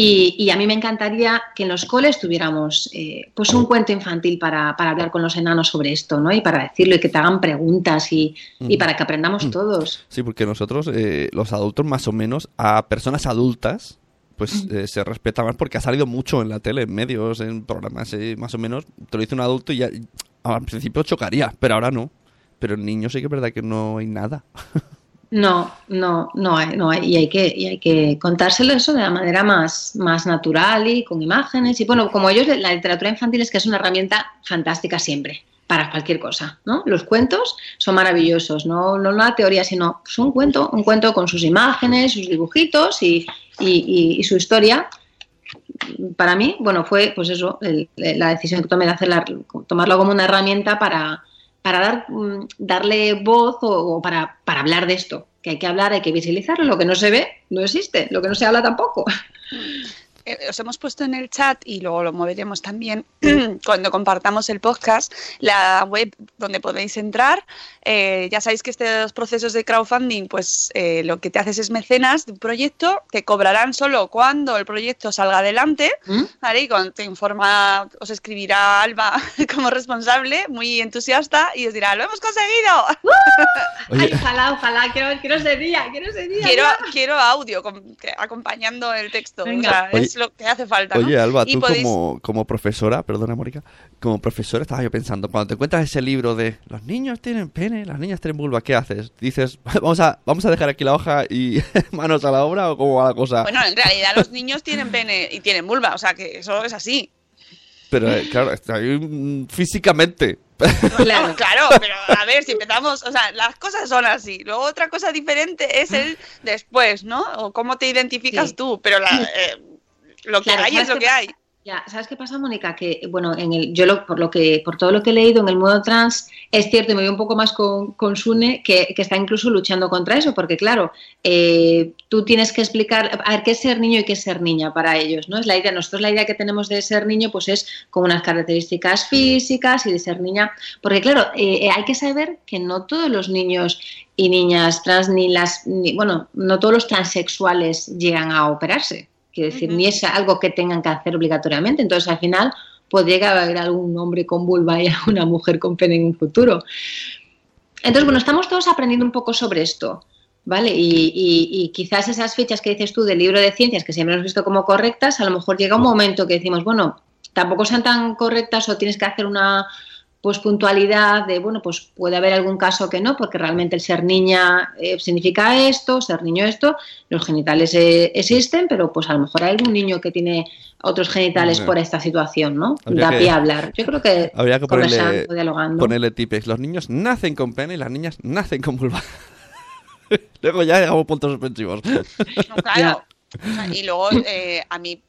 Y, y a mí me encantaría que en los coles tuviéramos eh, pues un cuento infantil para, para hablar con los enanos sobre esto, ¿no? Y para decirlo y que te hagan preguntas y, y para que aprendamos todos. Sí, porque nosotros, eh, los adultos, más o menos, a personas adultas, pues eh, se respeta más porque ha salido mucho en la tele, en medios, en programas, eh, más o menos. Te lo dice un adulto y ya, al principio chocaría, pero ahora no. Pero en niños sí que es verdad que no hay nada. No, no, no hay, no hay, y hay que, y hay que contárselo eso de la manera más, más natural y con imágenes. Y bueno, como ellos, la literatura infantil es que es una herramienta fantástica siempre, para cualquier cosa, ¿no? Los cuentos son maravillosos, no, no la teoría, sino pues, un cuento, un cuento con sus imágenes, sus dibujitos y, y, su historia. Para mí, bueno, fue pues eso, el- la decisión que tomé de hacerla, tomarlo como una herramienta para, para dar, mm, darle voz o, para, para hablar de esto. Que hay que hablar, hay que visibilizarlo. Lo que no se ve no existe, lo que no se habla tampoco. Eh, os hemos puesto en el chat y luego lo moveremos también cuando compartamos el podcast, la web donde podéis entrar. Eh, ya sabéis que estos procesos de crowdfunding, pues eh, lo que te haces es mecenas de un proyecto, te cobrarán solo cuando el proyecto salga adelante, ¿Mm? ¿vale? Y cuando te informa, os escribirá Alba como responsable, muy entusiasta, y os dirá, ¡lo hemos conseguido! Ay, ojalá, ojalá, quiero, quiero ese día, quiero ese día. quiero, quiero audio que- acompañando el texto, o Venga. sea, Oye- es lo que hace falta. ¿no? Oye, Alba, Y tú podéis- como, como profesora, perdona, Mónica, como profesora estaba yo pensando, cuando te encuentras ese libro de los niños tienen pene, las niñas tienen vulva, ¿qué haces? Dices, vamos a, vamos a dejar aquí la hoja y manos a la obra o cómo va la cosa. Bueno, en realidad los niños tienen pene y tienen vulva, o sea que eso es así. Pero eh, claro, está ahí, físicamente. Claro. Claro, pero a ver, si empezamos, o sea, las cosas son así. Luego otra cosa diferente es el después, ¿no? O cómo te identificas Sí. tú, pero la, eh, lo que Claro, hay ¿sabes es lo que hay. Ya, ¿sabes qué pasa, Mónica? Que, bueno, en el, yo lo, por lo que, por todo lo que he leído en el mundo trans, es cierto, y me voy un poco más con, con Sune, que, está incluso luchando contra eso, porque claro, eh, tú tienes que explicar, a ver, qué es ser niño y qué es ser niña para ellos, ¿no? Es la idea, nosotros la idea que tenemos de ser niño, pues es con unas características físicas y de ser niña, porque claro, eh, eh, hay que saber que no todos los niños y niñas trans, ni las, ni, bueno, no todos los transexuales llegan a operarse. Quiero decir, ni es algo que tengan que hacer obligatoriamente. Entonces, al final, podría haber algún hombre con vulva y una mujer con pene en un futuro. Entonces, bueno, estamos todos aprendiendo un poco sobre esto. ¿Vale? Y, y- y quizás esas fichas que dices tú del libro de ciencias, que siempre hemos visto como correctas, a lo mejor llega un momento que decimos, bueno, tampoco sean tan correctas o tienes que hacer una pues puntualidad de, bueno, pues puede haber algún caso que no, porque realmente el ser niña eh, significa esto, ser niño esto, los genitales eh, existen, pero pues a lo mejor hay algún niño que tiene otros genitales por esta situación, ¿no? Habría da que- pie a hablar. Yo creo que, Habría que ponerle, dialogando. ponerle tipex. Los niños nacen con pene y las niñas nacen con vulva. Luego ya llegamos puntos suspensivos. No, claro. O sea, y luego eh, a mí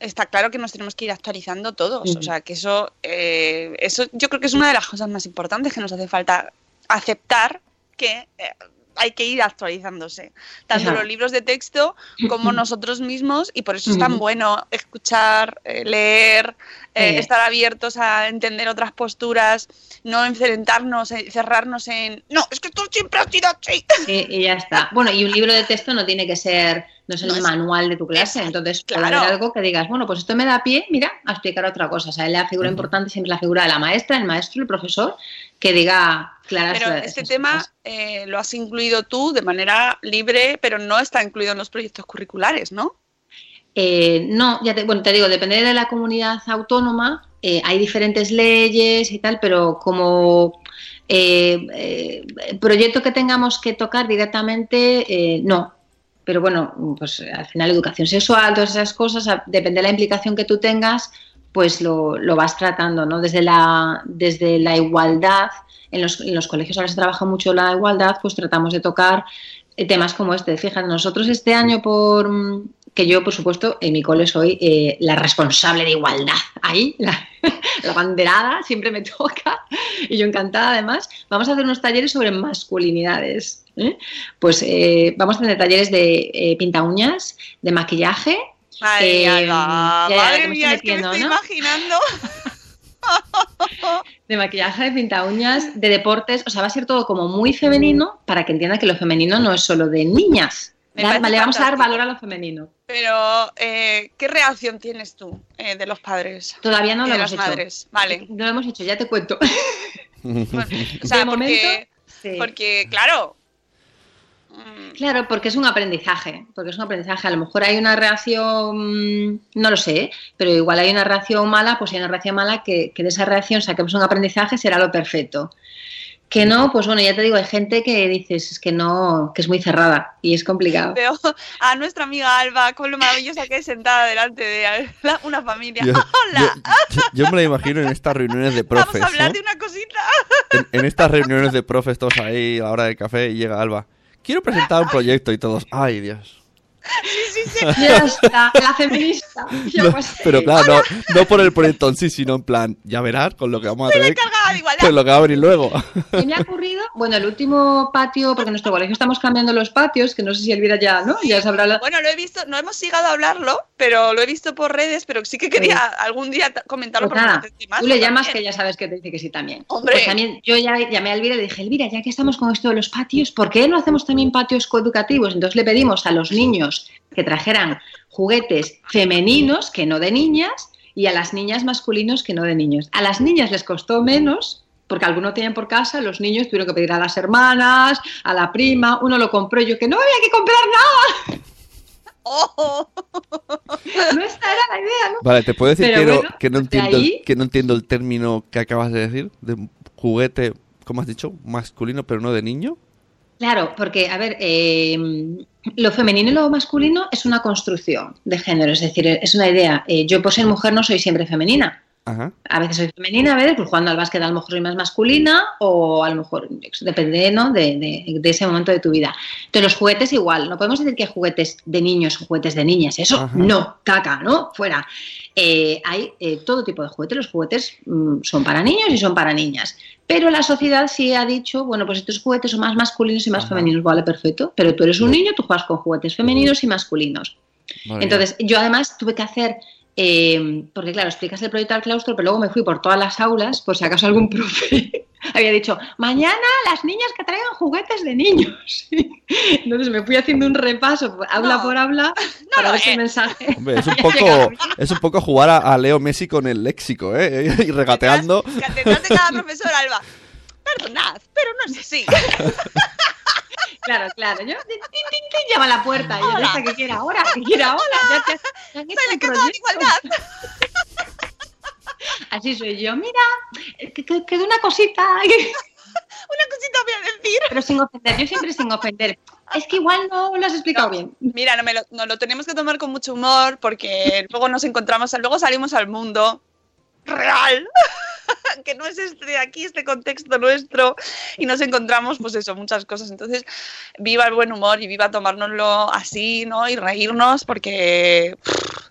está claro que nos tenemos que ir actualizando todos. O sea, que eso, eh, eso yo creo que es una de las cosas más importantes que nos hace falta aceptar que eh, hay que ir actualizándose. Tanto Ajá. los libros de texto como nosotros mismos. Y por eso es tan bueno escuchar, eh, leer, eh, Sí. estar abiertos a entender otras posturas, no enfrentarnos, eh, cerrarnos en... No, es que esto siempre ha sido así. Sí, y ya está. Bueno, y un libro de texto no tiene que ser, no es el No es- manual de tu clase, entonces puede Claro. haber algo que digas, bueno, pues esto me da pie, mira, a explicar otra cosa. O sea, la figura importante siempre es la figura de la maestra, el maestro, el profesor, que diga claras Pero este tema eh, lo has incluido tú de manera libre, pero no está incluido en los proyectos curriculares, ¿no? Eh, no, ya te, bueno, te digo, depende de la comunidad autónoma, eh, hay diferentes leyes y tal, pero como eh, proyecto que tengamos que tocar directamente, eh, no. Pero bueno, pues al final educación sexual, todas esas cosas, depende de la implicación que tú tengas, pues lo, lo vas tratando, ¿no? Desde la, desde la igualdad, en los, en los colegios ahora se trabaja mucho la igualdad, pues tratamos de tocar eh, temas como este. Fíjate, nosotros este año, por mm, que yo, por supuesto, en mi cole soy eh, la responsable de igualdad. Ahí, la, la banderada, siempre me toca. Y yo encantada, además. Vamos a hacer unos talleres sobre masculinidades. ¿eh? Pues eh, vamos a tener talleres de eh, pinta uñas, de maquillaje. Ay, Eh, madre que me mía, es que me estoy ¿no? imaginando. de maquillaje, de pinta uñas, de deportes, o sea, va a ser todo como muy femenino para que entienda que lo femenino no es solo de niñas. Me vale, vamos a dar valor a lo femenino. Pero, eh, ¿qué reacción tienes tú eh, de los padres? Todavía no lo de hemos las hecho. madres, vale. No lo hemos hecho, ya te cuento. O sea, de porque, momento, sí. porque, claro. Claro, porque es un aprendizaje, porque es un aprendizaje. A lo mejor hay una reacción, mm, no lo sé, pero igual hay una reacción mala, pues hay una reacción mala que, que de esa reacción saquemos un aprendizaje será lo perfecto. Que no, pues bueno, ya te digo, hay gente que dices es que no, que es muy cerrada y es complicado. Veo a nuestra amiga Alba con lo maravillosa que es sentada delante de la- una familia. Yo, ¡Hola! yo- yo me lo imagino en estas reuniones de Vamos profes, a hablar ¿no? de una cosita. En, en estas reuniones de profes, todos ahí a la hora del café, y llega Alba. Quiero presentar un proyecto y todos, ay Dios. Sí, sí, sí. Ya está, la feminista. No, pues, pero claro, no, no por el proyecto en sí, sino en plan, ya verás con lo que vamos a tener, de igualdad. con lo que va a venir luego. ¿Qué me ha ocurrido? Bueno, el último patio, porque en nuestro colegio estamos cambiando los patios, que no sé si Elvira ya, ¿no? Ya sabrá la... Bueno, lo he visto, no hemos llegado a hablarlo, pero lo he visto por redes, pero sí que quería algún día comentarlo Pues nada, más. tú le llamas que ya sabes que te dice que sí también. Hombre. Pues también yo ya llamé a Elvira y le dije, Elvira, ya que estamos con esto de los patios, ¿por qué no hacemos también patios coeducativos? Entonces le pedimos a los niños que trajeran juguetes femeninos, que no de niñas, y a las niñas masculinos, que no de niños. A las niñas les costó menos, porque alguno tenían por casa, los niños tuvieron que pedir a las hermanas, a la prima, uno lo compró y yo que no había que comprar nada. ¡Oh! No esta era la idea, ¿no? Vale, te puedo decir Pero que, no, bueno, que, no entiendo ahí- que no entiendo el término que acabas de decir, de juguete, ¿cómo has dicho? Masculino, pero no de niño. Claro, porque, a ver, eh, lo femenino y lo masculino es una construcción de género, es decir, es una idea. Eh, yo por ser mujer no soy siempre femenina. Ajá. A veces soy femenina, a veces pues jugando al básquet a lo mejor soy más masculina o a lo mejor depende ¿no? de, de- de ese momento de tu vida. Entonces los juguetes igual, no podemos decir que hay juguetes de niños o juguetes de niñas, eso Ajá. no, caca, ¿no? Fuera. Eh, hay eh, todo tipo de juguetes, los juguetes mm, son para niños y son para niñas. Pero la sociedad sí ha dicho, bueno, pues estos juguetes son más masculinos y más Ajá. femeninos, vale, perfecto. Pero tú eres un niño, tú juegas con juguetes femeninos y masculinos. Entonces, yo además tuve que hacer eh, porque claro, explicas el proyecto al claustro, pero luego me fui por todas las aulas, por si acaso algún profe había dicho, mañana las niñas que traigan juguetes de niños. Entonces me fui haciendo un repaso, aula No. por aula, para ver el mensaje... Hombre, es un poco, es un poco jugar a, a Leo Messi con el léxico, ¿eh? Y regateando. Detrás- Detrás de cada profesor, Alba. Perdonad, pero no es así. Claro, claro. Yo, tin, tin, tin, tin, llama a la puerta. Y yo, esta que quiera ahora, que quiera ahora. Ya te, te han hecho Soy la el que toda proyecto. igualdad. Así soy yo. Mira, que, que, que de una cosita. Una cosita voy a decir. Pero sin ofender. Yo siempre sin ofender. Es que igual no lo has explicado bien. Mira, no me lo, nos lo tenemos que tomar con mucho humor porque luego nos encontramos, luego salimos al mundo real, que no es este de aquí, este contexto nuestro, y nos encontramos, pues eso, muchas cosas. Entonces, viva el buen humor y viva tomárnoslo así, ¿no? Y reírnos porque pff,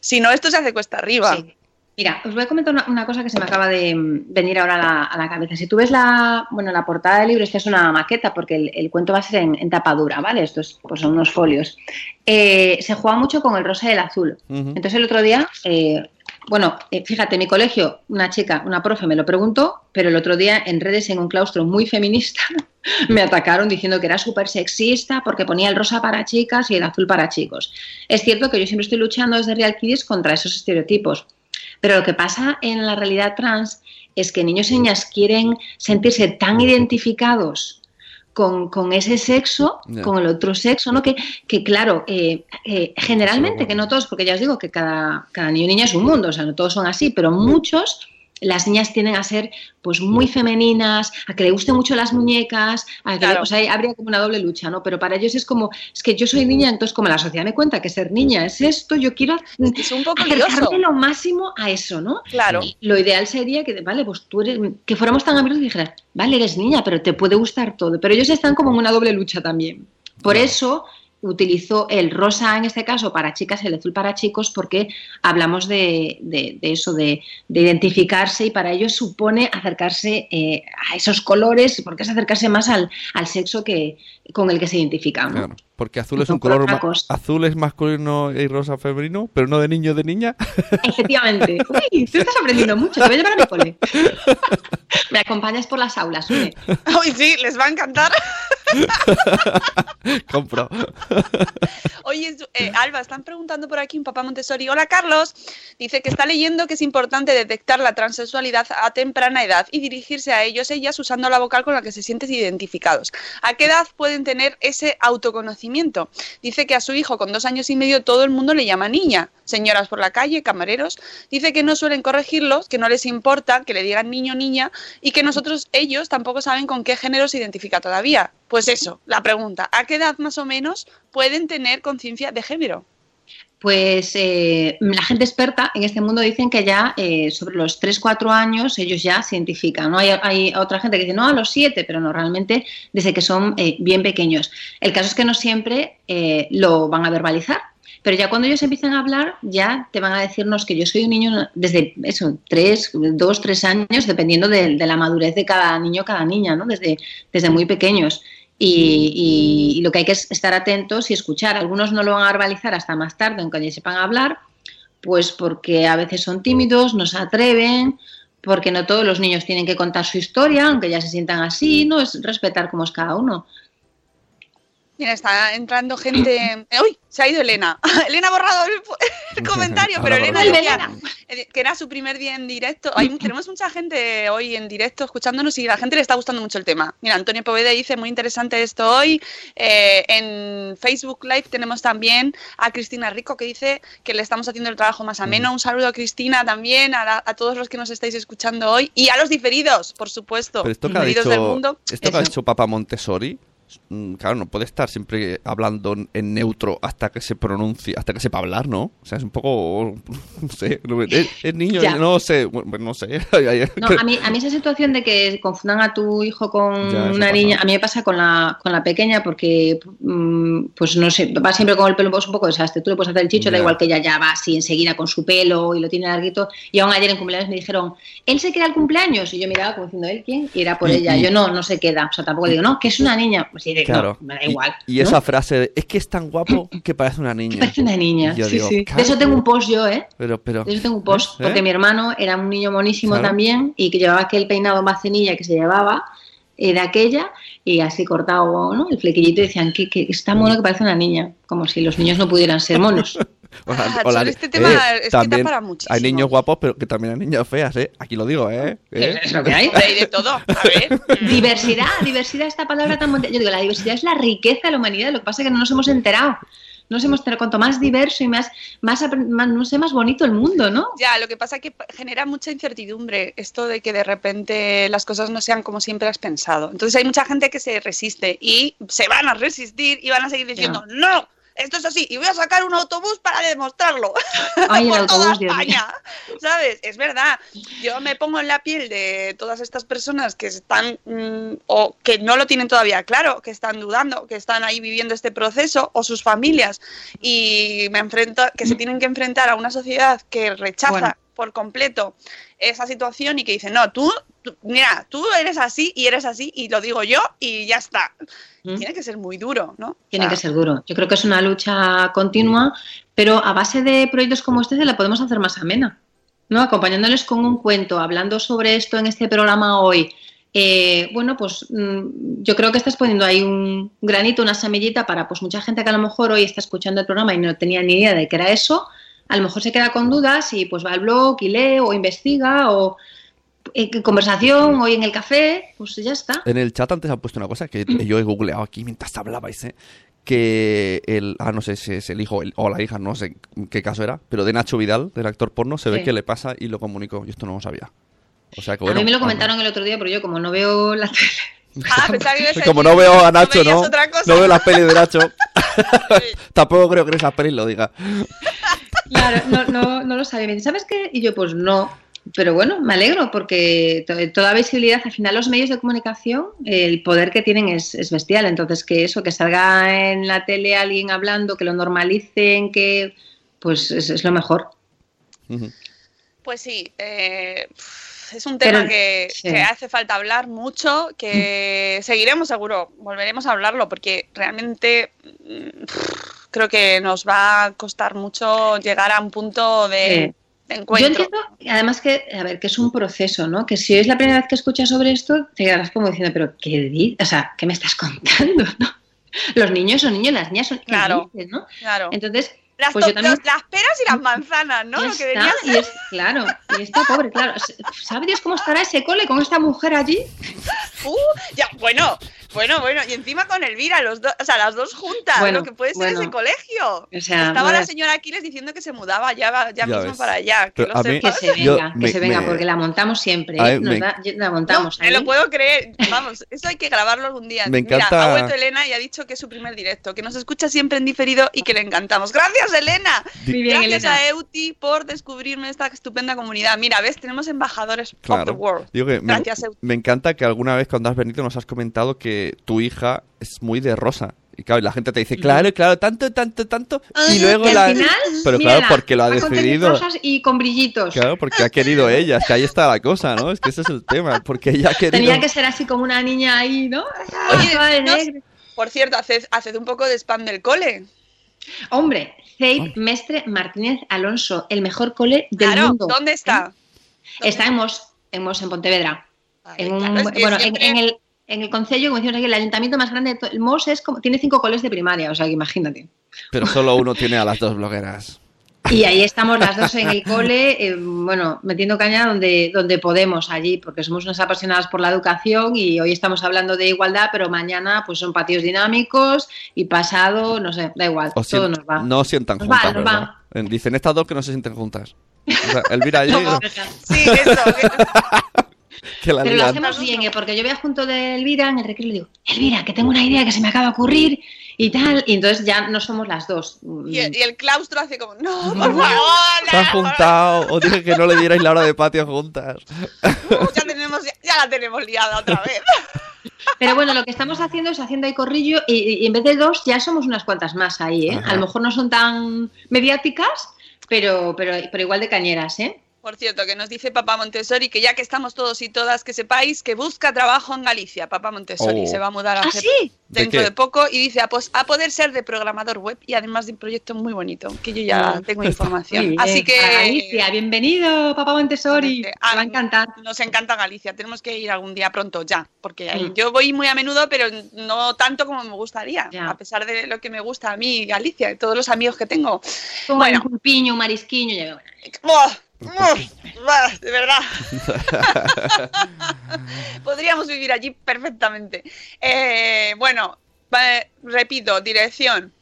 si no, esto se hace cuesta arriba. Sí. Mira, os voy a comentar una, una cosa que se me acaba de mm, venir ahora a la, a la cabeza. Si tú ves la, bueno, la portada del libro, esta es una maqueta porque el, el cuento va a ser en, en tapa dura, ¿vale? Estos pues son unos folios. Eh, se juega mucho con el rosa y el azul. Entonces el otro día, eh, bueno, eh, fíjate, en mi colegio, una chica, una profe me lo preguntó, pero el otro día en redes, en un claustro muy feminista, me atacaron diciendo que era súper sexista porque ponía el rosa para chicas y el azul para chicos. Es cierto que yo siempre estoy luchando desde Real Kids contra esos estereotipos, pero lo que pasa en la realidad trans es que niños y niñas quieren sentirse tan identificados con, con ese sexo, con el otro sexo, ¿no? Que, que claro, eh, eh, generalmente, que no todos, porque ya os digo que cada, cada niño y niña es un mundo, o sea, no todos son así, pero muchos, las niñas tienden a ser pues muy femeninas, a que le gusten mucho las muñecas, a que, Claro. o sea, habría como una doble lucha, ¿no? Pero para ellos es como, es que yo soy niña, entonces como la sociedad me cuenta que ser niña es esto, yo quiero Es un poco lioso. acercarme lo máximo a eso, ¿no? Claro. Y Lo ideal sería que, vale, pues tú eres, que fuéramos tan amigos y dijeras, vale, eres niña, pero te puede gustar todo. Pero ellos están como en una doble lucha también. Por Claro. eso utilizó el rosa en este caso para chicas y el azul para chicos porque hablamos de, de- de eso, de, de identificarse y para ellos supone acercarse eh, a esos colores porque es acercarse más al, al sexo que, con el que se identifican. ¿no? Claro, porque azul es No un color cosa. azul es masculino y rosa femenino, pero no de niño de niña. Efectivamente. Uy, tú estás aprendiendo mucho. Te voy a llevar a mi cole. Me acompañas por las aulas. Hoy sí, les va a encantar. Compro. Oye, eh, Alba, están preguntando por aquí un papá Montessori. Hola, Carlos. Dice que está leyendo que es importante detectar la transexualidad a temprana edad y dirigirse a ellos, ellas, usando la vocal con la que se sienten identificados. ¿A qué edad pueden tener ese autoconocimiento? Dice que a su hijo con dos años y medio todo el mundo le llama niña. Señoras por la calle, camareros. Dice que no suelen corregirlos, que no les importa que le digan niño niña y que nosotros, ellos, tampoco saben con qué género se identifica todavía. Pues eso, la pregunta, ¿a qué edad más o menos pueden tener conciencia de género? Pues eh, la gente experta en este mundo dicen que ya eh, sobre los 3-4 años ellos ya se identifican. ¿no? Hay, hay otra gente que dice, no, a los 7, pero no, realmente desde que son eh, bien pequeños. El caso es que no siempre eh, lo van a verbalizar. Pero ya cuando ellos empiezan a hablar, ya te van a decirnos que yo soy un niño desde eso, tres, dos, tres años, dependiendo de, de la madurez de cada niño, cada niña, ¿no? Desde, desde muy pequeños. Y, y- y lo que hay que es estar atentos y escuchar. Algunos no lo van a verbalizar hasta más tarde, aunque ya sepan hablar, pues porque a veces son tímidos, no se atreven, porque no todos los niños tienen que contar su historia, aunque ya se sientan así, ¿no? Es respetar cómo es cada uno. Mira, está entrando gente. ¡Uy! Se ha ido Elena. Elena ha borrado el, el comentario, pero Elena decía eh, que era su primer día en directo. Hay, tenemos mucha gente hoy en directo escuchándonos y a la gente le está gustando mucho el tema. Mira, Antonio Poveda dice muy interesante esto hoy. Eh, en Facebook Live tenemos también a Cristina Rico que dice que le estamos haciendo el trabajo más ameno. Un saludo a Cristina también, a, la- a todos los que nos estáis escuchando hoy y a los diferidos, por supuesto. Pero esto que ha dicho, del mundo. esto que ha dicho Papa Montessori, claro, no puede estar siempre hablando en- neutro hasta que se pronuncie, hasta que sepa hablar, ¿no? O sea, es un poco, no sé, es, es niño, Ya. no sé, bueno, no sé. No, a mí, a mí esa situación de que confundan a tu hijo con Ya, una pasa. niña, a mí me pasa con la, con la pequeña porque, mm, pues no sé, va siempre con el pelo pues, un poco desastre. Tú le puedes hacer el chicho, da igual que ella ya va así enseguida con su pelo y lo tiene larguito. Y aún ayer en cumpleaños me dijeron, ¿él se queda el cumpleaños? Y yo miraba como diciendo, ¿él quién? Y era por Y- ella. y- Yo no, no se queda. O sea, tampoco digo, no, que es una niña. pues Claro. no, me da igual. Y, ¿no? esa frase de, es que es tan guapo que parece una niña. Parece una niña. Y yo sí, digo, sí. De eso tengo un post yo, ¿eh? Pero, pero. De eso tengo un post, ¿Eh? porque mi hermano era un niño monísimo Claro. también y que llevaba aquel peinado más cenilla que se llevaba eh, de aquella y así cortado, ¿no? El flequillito y decían que, que está mono que parece una niña, como si los niños no pudieran ser monos. O la- Ah, o la- sobre este tema es que da también para muchísimo. Hay niños guapos, pero que también hay niñas feas, ¿eh? Aquí lo digo, ¿eh? ¿Eh? Es lo que hay. Hay de todo. A ver. Diversidad, diversidad, esta palabra tan bonita. Yo digo, la diversidad es la riqueza de la humanidad, lo que pasa es que no nos hemos enterado. No nos hemos enterado. Cuanto más diverso y más, más, no sé, más bonito el mundo, ¿no? Ya, lo que pasa es que genera mucha incertidumbre esto de que de repente las cosas no sean como siempre has pensado. Entonces hay mucha gente que se resiste y se van a resistir y van a seguir diciendo, no, esto es así, y voy a sacar un autobús para demostrarlo. Ay, por toda autobús. España, ¿sabes? Es verdad. Yo me pongo en la piel de todas estas personas que están mm, o que no lo tienen todavía claro, que están dudando, que están ahí viviendo este proceso o sus familias y me enfrento que se tienen que enfrentar a una sociedad que rechaza Bueno. por completo esa situación y que dice, "No, tú, tú- mira, tú eres así y eres así y lo digo yo y ya está." Tiene que ser muy duro, ¿no? Tiene que ser duro. Yo creo que es una lucha continua, pero a base de proyectos como este se la podemos hacer más amena, ¿no? Acompañándoles con un cuento, hablando sobre esto en este programa hoy. Eh, bueno, pues mm, yo creo que estás poniendo ahí un granito, una semillita para pues mucha gente que a lo mejor hoy está escuchando el programa y no tenía ni idea de que era eso, a lo mejor se queda con dudas y pues va al blog y lee o investiga o en conversación hoy en el café, pues ya está. En el chat antes han puesto una cosa que yo he googleado aquí mientras hablabais, ¿eh? Que el. Ah, no sé si es el hijo o el- o la hija, no sé qué caso era, pero de Nacho Vidal, del actor porno, se ve Sí. que le pasa y lo comunicó. Yo esto no lo sabía. O sea que bueno. a mí me lo comentaron el otro día, pero yo como no veo la tele, Ah, que Como no veo a Nacho, ¿no? No veo las pelis de Nacho. Tampoco creo que en esas pelis lo diga. Claro, no, no, no lo sabía. Me dice, ¿sabes qué? Y yo, pues no. Pero bueno, me alegro porque to- toda visibilidad, al final los medios de comunicación, el poder que tienen es, es bestial. Entonces, que eso, que salga en la tele alguien hablando, que lo normalicen, que pues es, es lo mejor. Pues sí, eh, es un tema Pero- que, sí. que hace falta hablar mucho, que seguiremos seguro, volveremos a hablarlo, porque realmente mm, creo que nos va a costar mucho llegar a un punto de, Yo entiendo, además que, a ver, que es un proceso, ¿no? Que si es la primera vez que escuchas sobre esto, te quedarás como diciendo, pero ¿qué? O sea, ¿qué me estás contando? ¿no? Los niños son niños, las niñas son ¿qué Claro. dices, ¿no? Claro. Entonces, Las, pues yo to- también- los- las peras y las manzanas, ¿no? Lo que está, y es, claro, y está pobre, claro. ¿Sabe Dios cómo estará ese cole con esta mujer allí? Uh, ya, bueno, bueno, bueno, y encima con Elvira, los dos, o sea, las dos juntas, Bueno, lo que puede ser bueno. ese colegio. O sea, Estaba bueno, la señora Aquiles diciendo que se mudaba ya, ya, Ya mismo ves. para allá. Que lo mí- que sepas. se Yo venga, me- que se venga, me- porque la montamos siempre, A ¿eh? Nos me- da- la No, montamos me ahí. lo puedo creer. Vamos, eso hay que grabarlo algún día. Me Mira, encanta- ha vuelto Elena y ha dicho que es su primer directo, que nos escucha siempre en diferido y que le encantamos. Gracias, Elena. Muy bien, Gracias Elena. a Euti por descubrirme esta estupenda comunidad. Mira, ves, tenemos embajadores of the Claro. world. Digo que me, Gracias, Euti. me encanta que alguna vez cuando has venido nos has comentado que tu hija es muy de rosa. Y claro, y la gente te dice, claro, claro, tanto, tanto, tanto. Y luego Y al la. final, Pero mírala, claro, porque lo ha decidido. rosas y con brillitos. Claro, porque ha querido ella. Es que ahí está la cosa, ¿no? Es que ese es el tema. Porque ella ha querido. Tenía que ser así como una niña ahí, ¿no? Oye, Toda de no-. Por cierto, haced, haced un poco de spam del cole. Hombre, Zeid Mestre Martínez Alonso, el mejor cole del claro, mundo. ¿dónde está? Está en Mos, en Mos, en Pontevedra. Vale, En un- claro, es que bueno, en, en el, en el concello, como decimos aquí, el ayuntamiento más grande de Mos es como, tiene cinco coles de primaria, o sea que imagínate. Pero solo uno tiene a las dos blogueras. Y ahí estamos las dos en el cole, eh, bueno, metiendo caña donde, donde podemos allí, porque somos unas apasionadas por la educación y hoy estamos hablando de igualdad, pero mañana pues son patios dinámicos y pasado, no sé, da igual, Os todo nos va. No sientan Nos va, juntas, nos ¿verdad? va. Dicen estas dos que no se sienten juntas. O sea, Elvira allí, No, Sí, eso. que- que la Pero lo hacemos bien, ¿eh? porque yo voy a junto de Elvira en el recreo y le digo, Elvira, que tengo una idea que se me acaba de ocurrir y tal, y entonces ya no somos las dos. Y, el- y el claustro hace como, no, por favor, Se han juntado. Os dije que no le dierais la hora de patio juntas. uh, ya, tenemos, ya, ya la tenemos liada otra vez. Pero bueno, lo que estamos haciendo es haciendo ahí corrillo y, y en vez de dos ya somos unas cuantas más ahí, ¿eh? Ajá. A lo mejor no son tan mediáticas, pero, pero, pero igual de cañeras, ¿eh? Por cierto, que nos dice Papá Montessori que ya que estamos todos y todas, que sepáis que busca trabajo en Galicia. Papá Montessori Oh. se va a mudar a ¿Ah, dentro de poco y dice a, pos- a poder ser de programador web y además de un proyecto muy bonito, que yo ya Ah. tengo información. Así que Galicia, bienvenido, papá Montessori. Te Ah, va a encantar. Nos encanta Galicia, tenemos que ir algún día pronto ya, porque Mm. yo voy muy a menudo, pero no tanto como me gustaría, Ya. a pesar de lo que me gusta a mí Galicia y todos los amigos que tengo. Como Bueno. un pulpiño, un marisquiño. ¡Buah! De verdad. Podríamos vivir allí perfectamente. Eh, bueno, repito, dirección.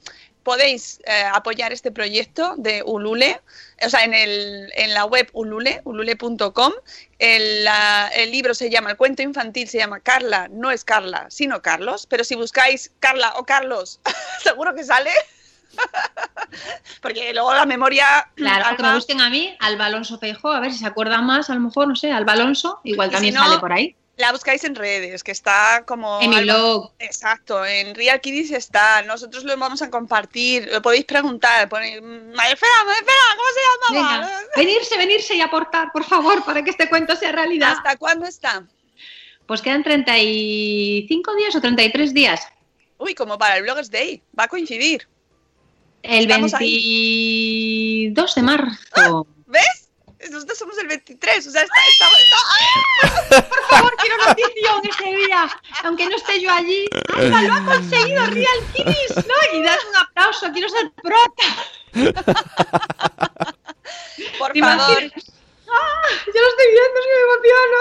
Podéis eh, apoyar este proyecto de Ulule, o sea, en, el, en la web Ulule, ulule.com. El, la- el libro se llama, el cuento infantil se llama Carla, no es Carla, sino Carlos, pero si buscáis Carla o Carlos, seguro que sale. Porque luego la memoria... Claro, que Alba- me busquen a mí, Alba Alonso Peijo, a ver si se acuerdan más, a lo mejor, no sé, Alba Alonso, igual también si no, sale por ahí. La buscáis en redes, que está como... En mi blog. Exacto, en Real Kiddies está. Nosotros lo vamos a compartir. Lo podéis preguntar. Ponéis, Madrefera, Madrefera, ¿cómo se llama? Venga, venirse, venirse y aportar, por favor, para que este cuento sea realidad. ¿Hasta cuándo está? Pues quedan 35 días o 33 días. Uy, como para el Bloggers Day. Va a coincidir. El Estamos 22 de marzo. ¿Ves? Nosotros somos el 23. O sea, está, está- está- Por favor, quiero notición ese día. Aunque no esté yo allí. Alba lo ha conseguido, Real Kiddies, ¿no? Y das un aplauso, quiero ser prota. Por ¿Te favor. imaginas? ¡Ah! Yo lo estoy viendo, es que me emociono.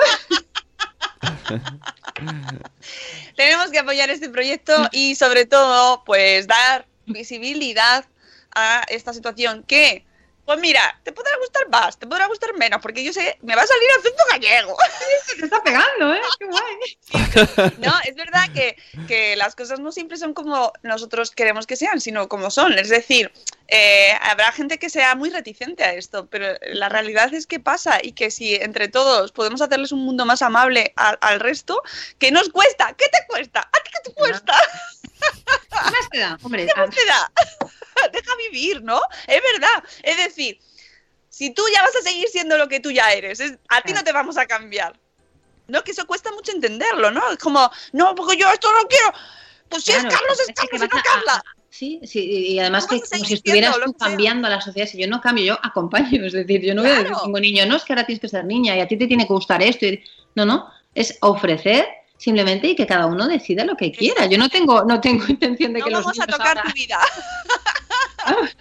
Tenemos que apoyar este proyecto y sobre todo, pues dar visibilidad a esta situación que, pues mira, te podrá gustar más, te podrá gustar menos, porque yo sé, me va a salir acento gallego. Se te está pegando, ¿eh? Qué guay. No, es verdad que, que las cosas no siempre son como nosotros queremos que sean, sino como son. Es decir, eh, habrá gente que sea muy reticente a esto, pero la realidad es que pasa y que si entre todos podemos hacerles un mundo más amable al, al resto, ¿qué nos cuesta? ¿Qué te cuesta? ¿A ti qué te cuesta? ¿Qué más te da? Hombre, ¿Qué más te da? Deja vivir, ¿no? Es verdad. Es decir, si tú ya vas a seguir siendo lo que tú ya eres, es- a ti no te vamos a cambiar. No, que eso cuesta mucho entenderlo, ¿no? Es como, no, porque yo esto no quiero. Pues si Claro, es Carlos, es es que Carlos, y no Carla. Sí, sí, y además que como si estuvieras tú cambiando a la sociedad. Si yo no cambio, yo acompaño. Es decir, yo no voy a decir ningún niño, no, es que ahora tienes que ser niña y a ti te tiene que gustar esto. y- No, no, es ofrecer simplemente y que cada uno decida lo que quiera. Yo no tengo, no tengo intención de No que los vamos a tocar ahora- tu vida.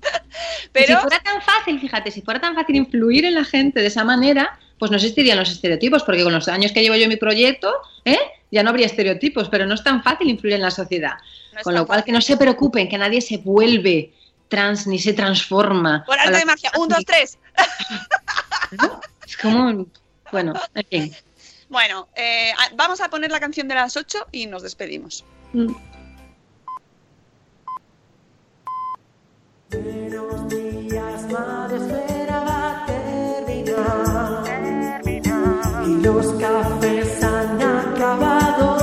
Si Pero fuera tan fácil, fíjate, si fuera tan fácil influir en la gente de esa manera, pues no existirían los estereotipos, porque con los años que llevo yo en mi proyecto, ¿eh? Ya no habría estereotipos, pero no es tan fácil influir en la sociedad. No con lo cual, fácil. que no se preocupen, que nadie se vuelve trans ni se transforma. por arte la- de magia. Un, dos, tres. Es como, bueno, en fin. Bueno, eh, vamos a poner la canción de las 8 y nos despedimos. Mm. Y los cafés han acabado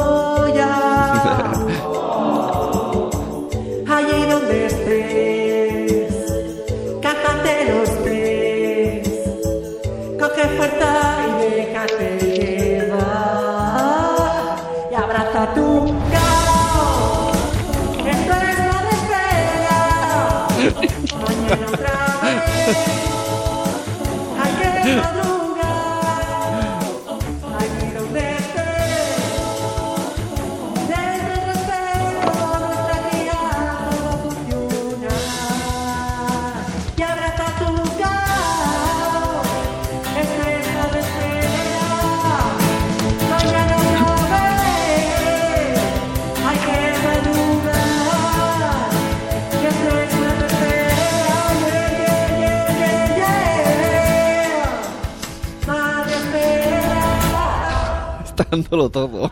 dándolo todo.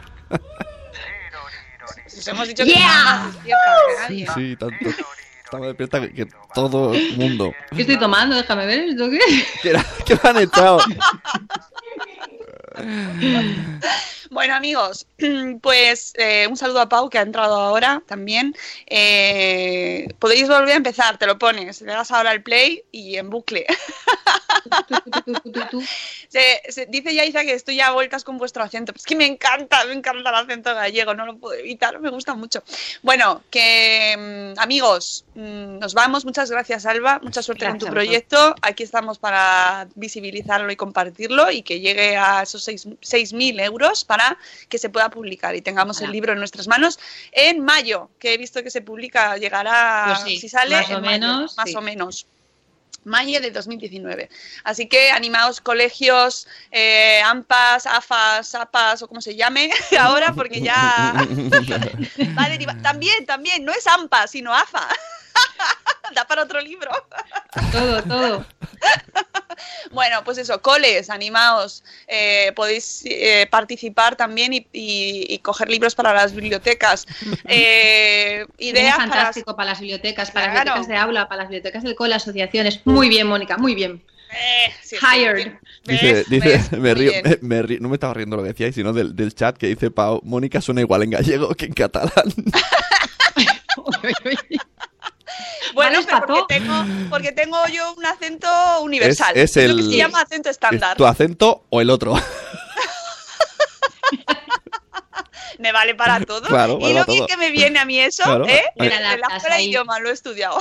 Os hemos dicho que Yeah. más despierta que nadie. Sí, tanto. Estaba despierta que, que todo el mundo. ¿Qué estoy tomando? Déjame ver, ¿esto qué? ¿Qué, era- qué me han echado? Bueno, amigos, pues eh, un saludo a Pau que ha entrado ahora también. Eh, podéis volver a empezar, te lo pones, le das ahora el play y en bucle. Se, se- dice Yaiza que estoy ya a vuelcas con vuestro acento. Es que me encanta, me encanta el acento gallego, no lo puedo evitar, me gusta mucho. Bueno, que mm, amigos, mm, nos vamos. Muchas gracias, Alba. Mucha suerte Gracias con a tu proyecto. Aquí estamos para visibilizarlo y compartirlo y que llegue a esos seis- 6.000 euros para que se pueda publicar y tengamos el libro en nuestras manos en mayo, que he visto que se publica, llegará, Pues sí, si sale, más o en mayo, menos, más sí. o menos mayo de 2019. Así que animaos colegios, eh, AMPAs, AFAS, APAS o como se llame ahora, porque ya... Va a derivar- También, también, no es AMPA, sino AFA. da para otro libro. Todo, todo. Bueno, pues eso, coles, animaos, eh, podéis eh, participar también y, y- y coger libros para las bibliotecas. Eh, ideas para... fantástico para las bibliotecas, para las Claro. bibliotecas de aula, para las bibliotecas del cole, asociaciones. Muy bien, Mónica, muy bien. Eh, sí, Hired. me río, me, me río- no me estaba riendo lo que decíais, sino del, del chat que dice Pau, Mónica suena igual en gallego que en catalán. Bueno, pero porque tengo, porque tengo yo un acento universal. Es- es lo que el- se llama acento estándar. ¿Es tu acento o el otro? Me vale para todo. Claro, y lo para bien todo. que me viene a mí eso, Claro. ¿eh? En, la escuela de idioma lo he estudiado.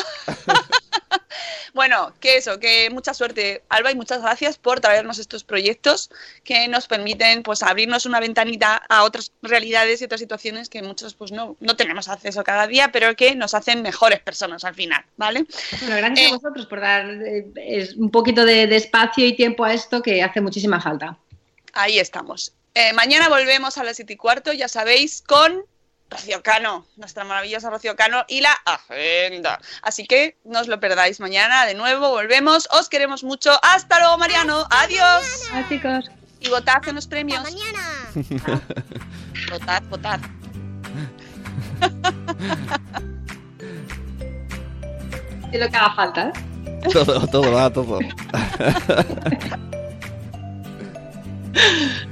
bueno, que eso, que mucha suerte, Alba, y muchas gracias por traernos estos proyectos que nos permiten pues abrirnos una ventanita a otras realidades y otras situaciones que muchos pues no, no tenemos acceso cada día, pero que nos hacen mejores personas al final, ¿vale? Bueno, gracias Eh, a vosotros por dar eh, es un poquito de, de espacio y tiempo a esto que hace muchísima falta. Ahí estamos. Eh, mañana volvemos a las 7 y cuarto, ya sabéis, con Rocío Cano, nuestra maravillosa Rocío Cano y la agenda. Así que no os lo perdáis mañana, de nuevo volvemos. Os queremos mucho. Hasta luego, Mariano. Adiós. Ah, chicos. Y votad en los premios. Hasta mañana. Votad, votad. Es lo que haga falta. ¿eh? todo, todo, va, todo.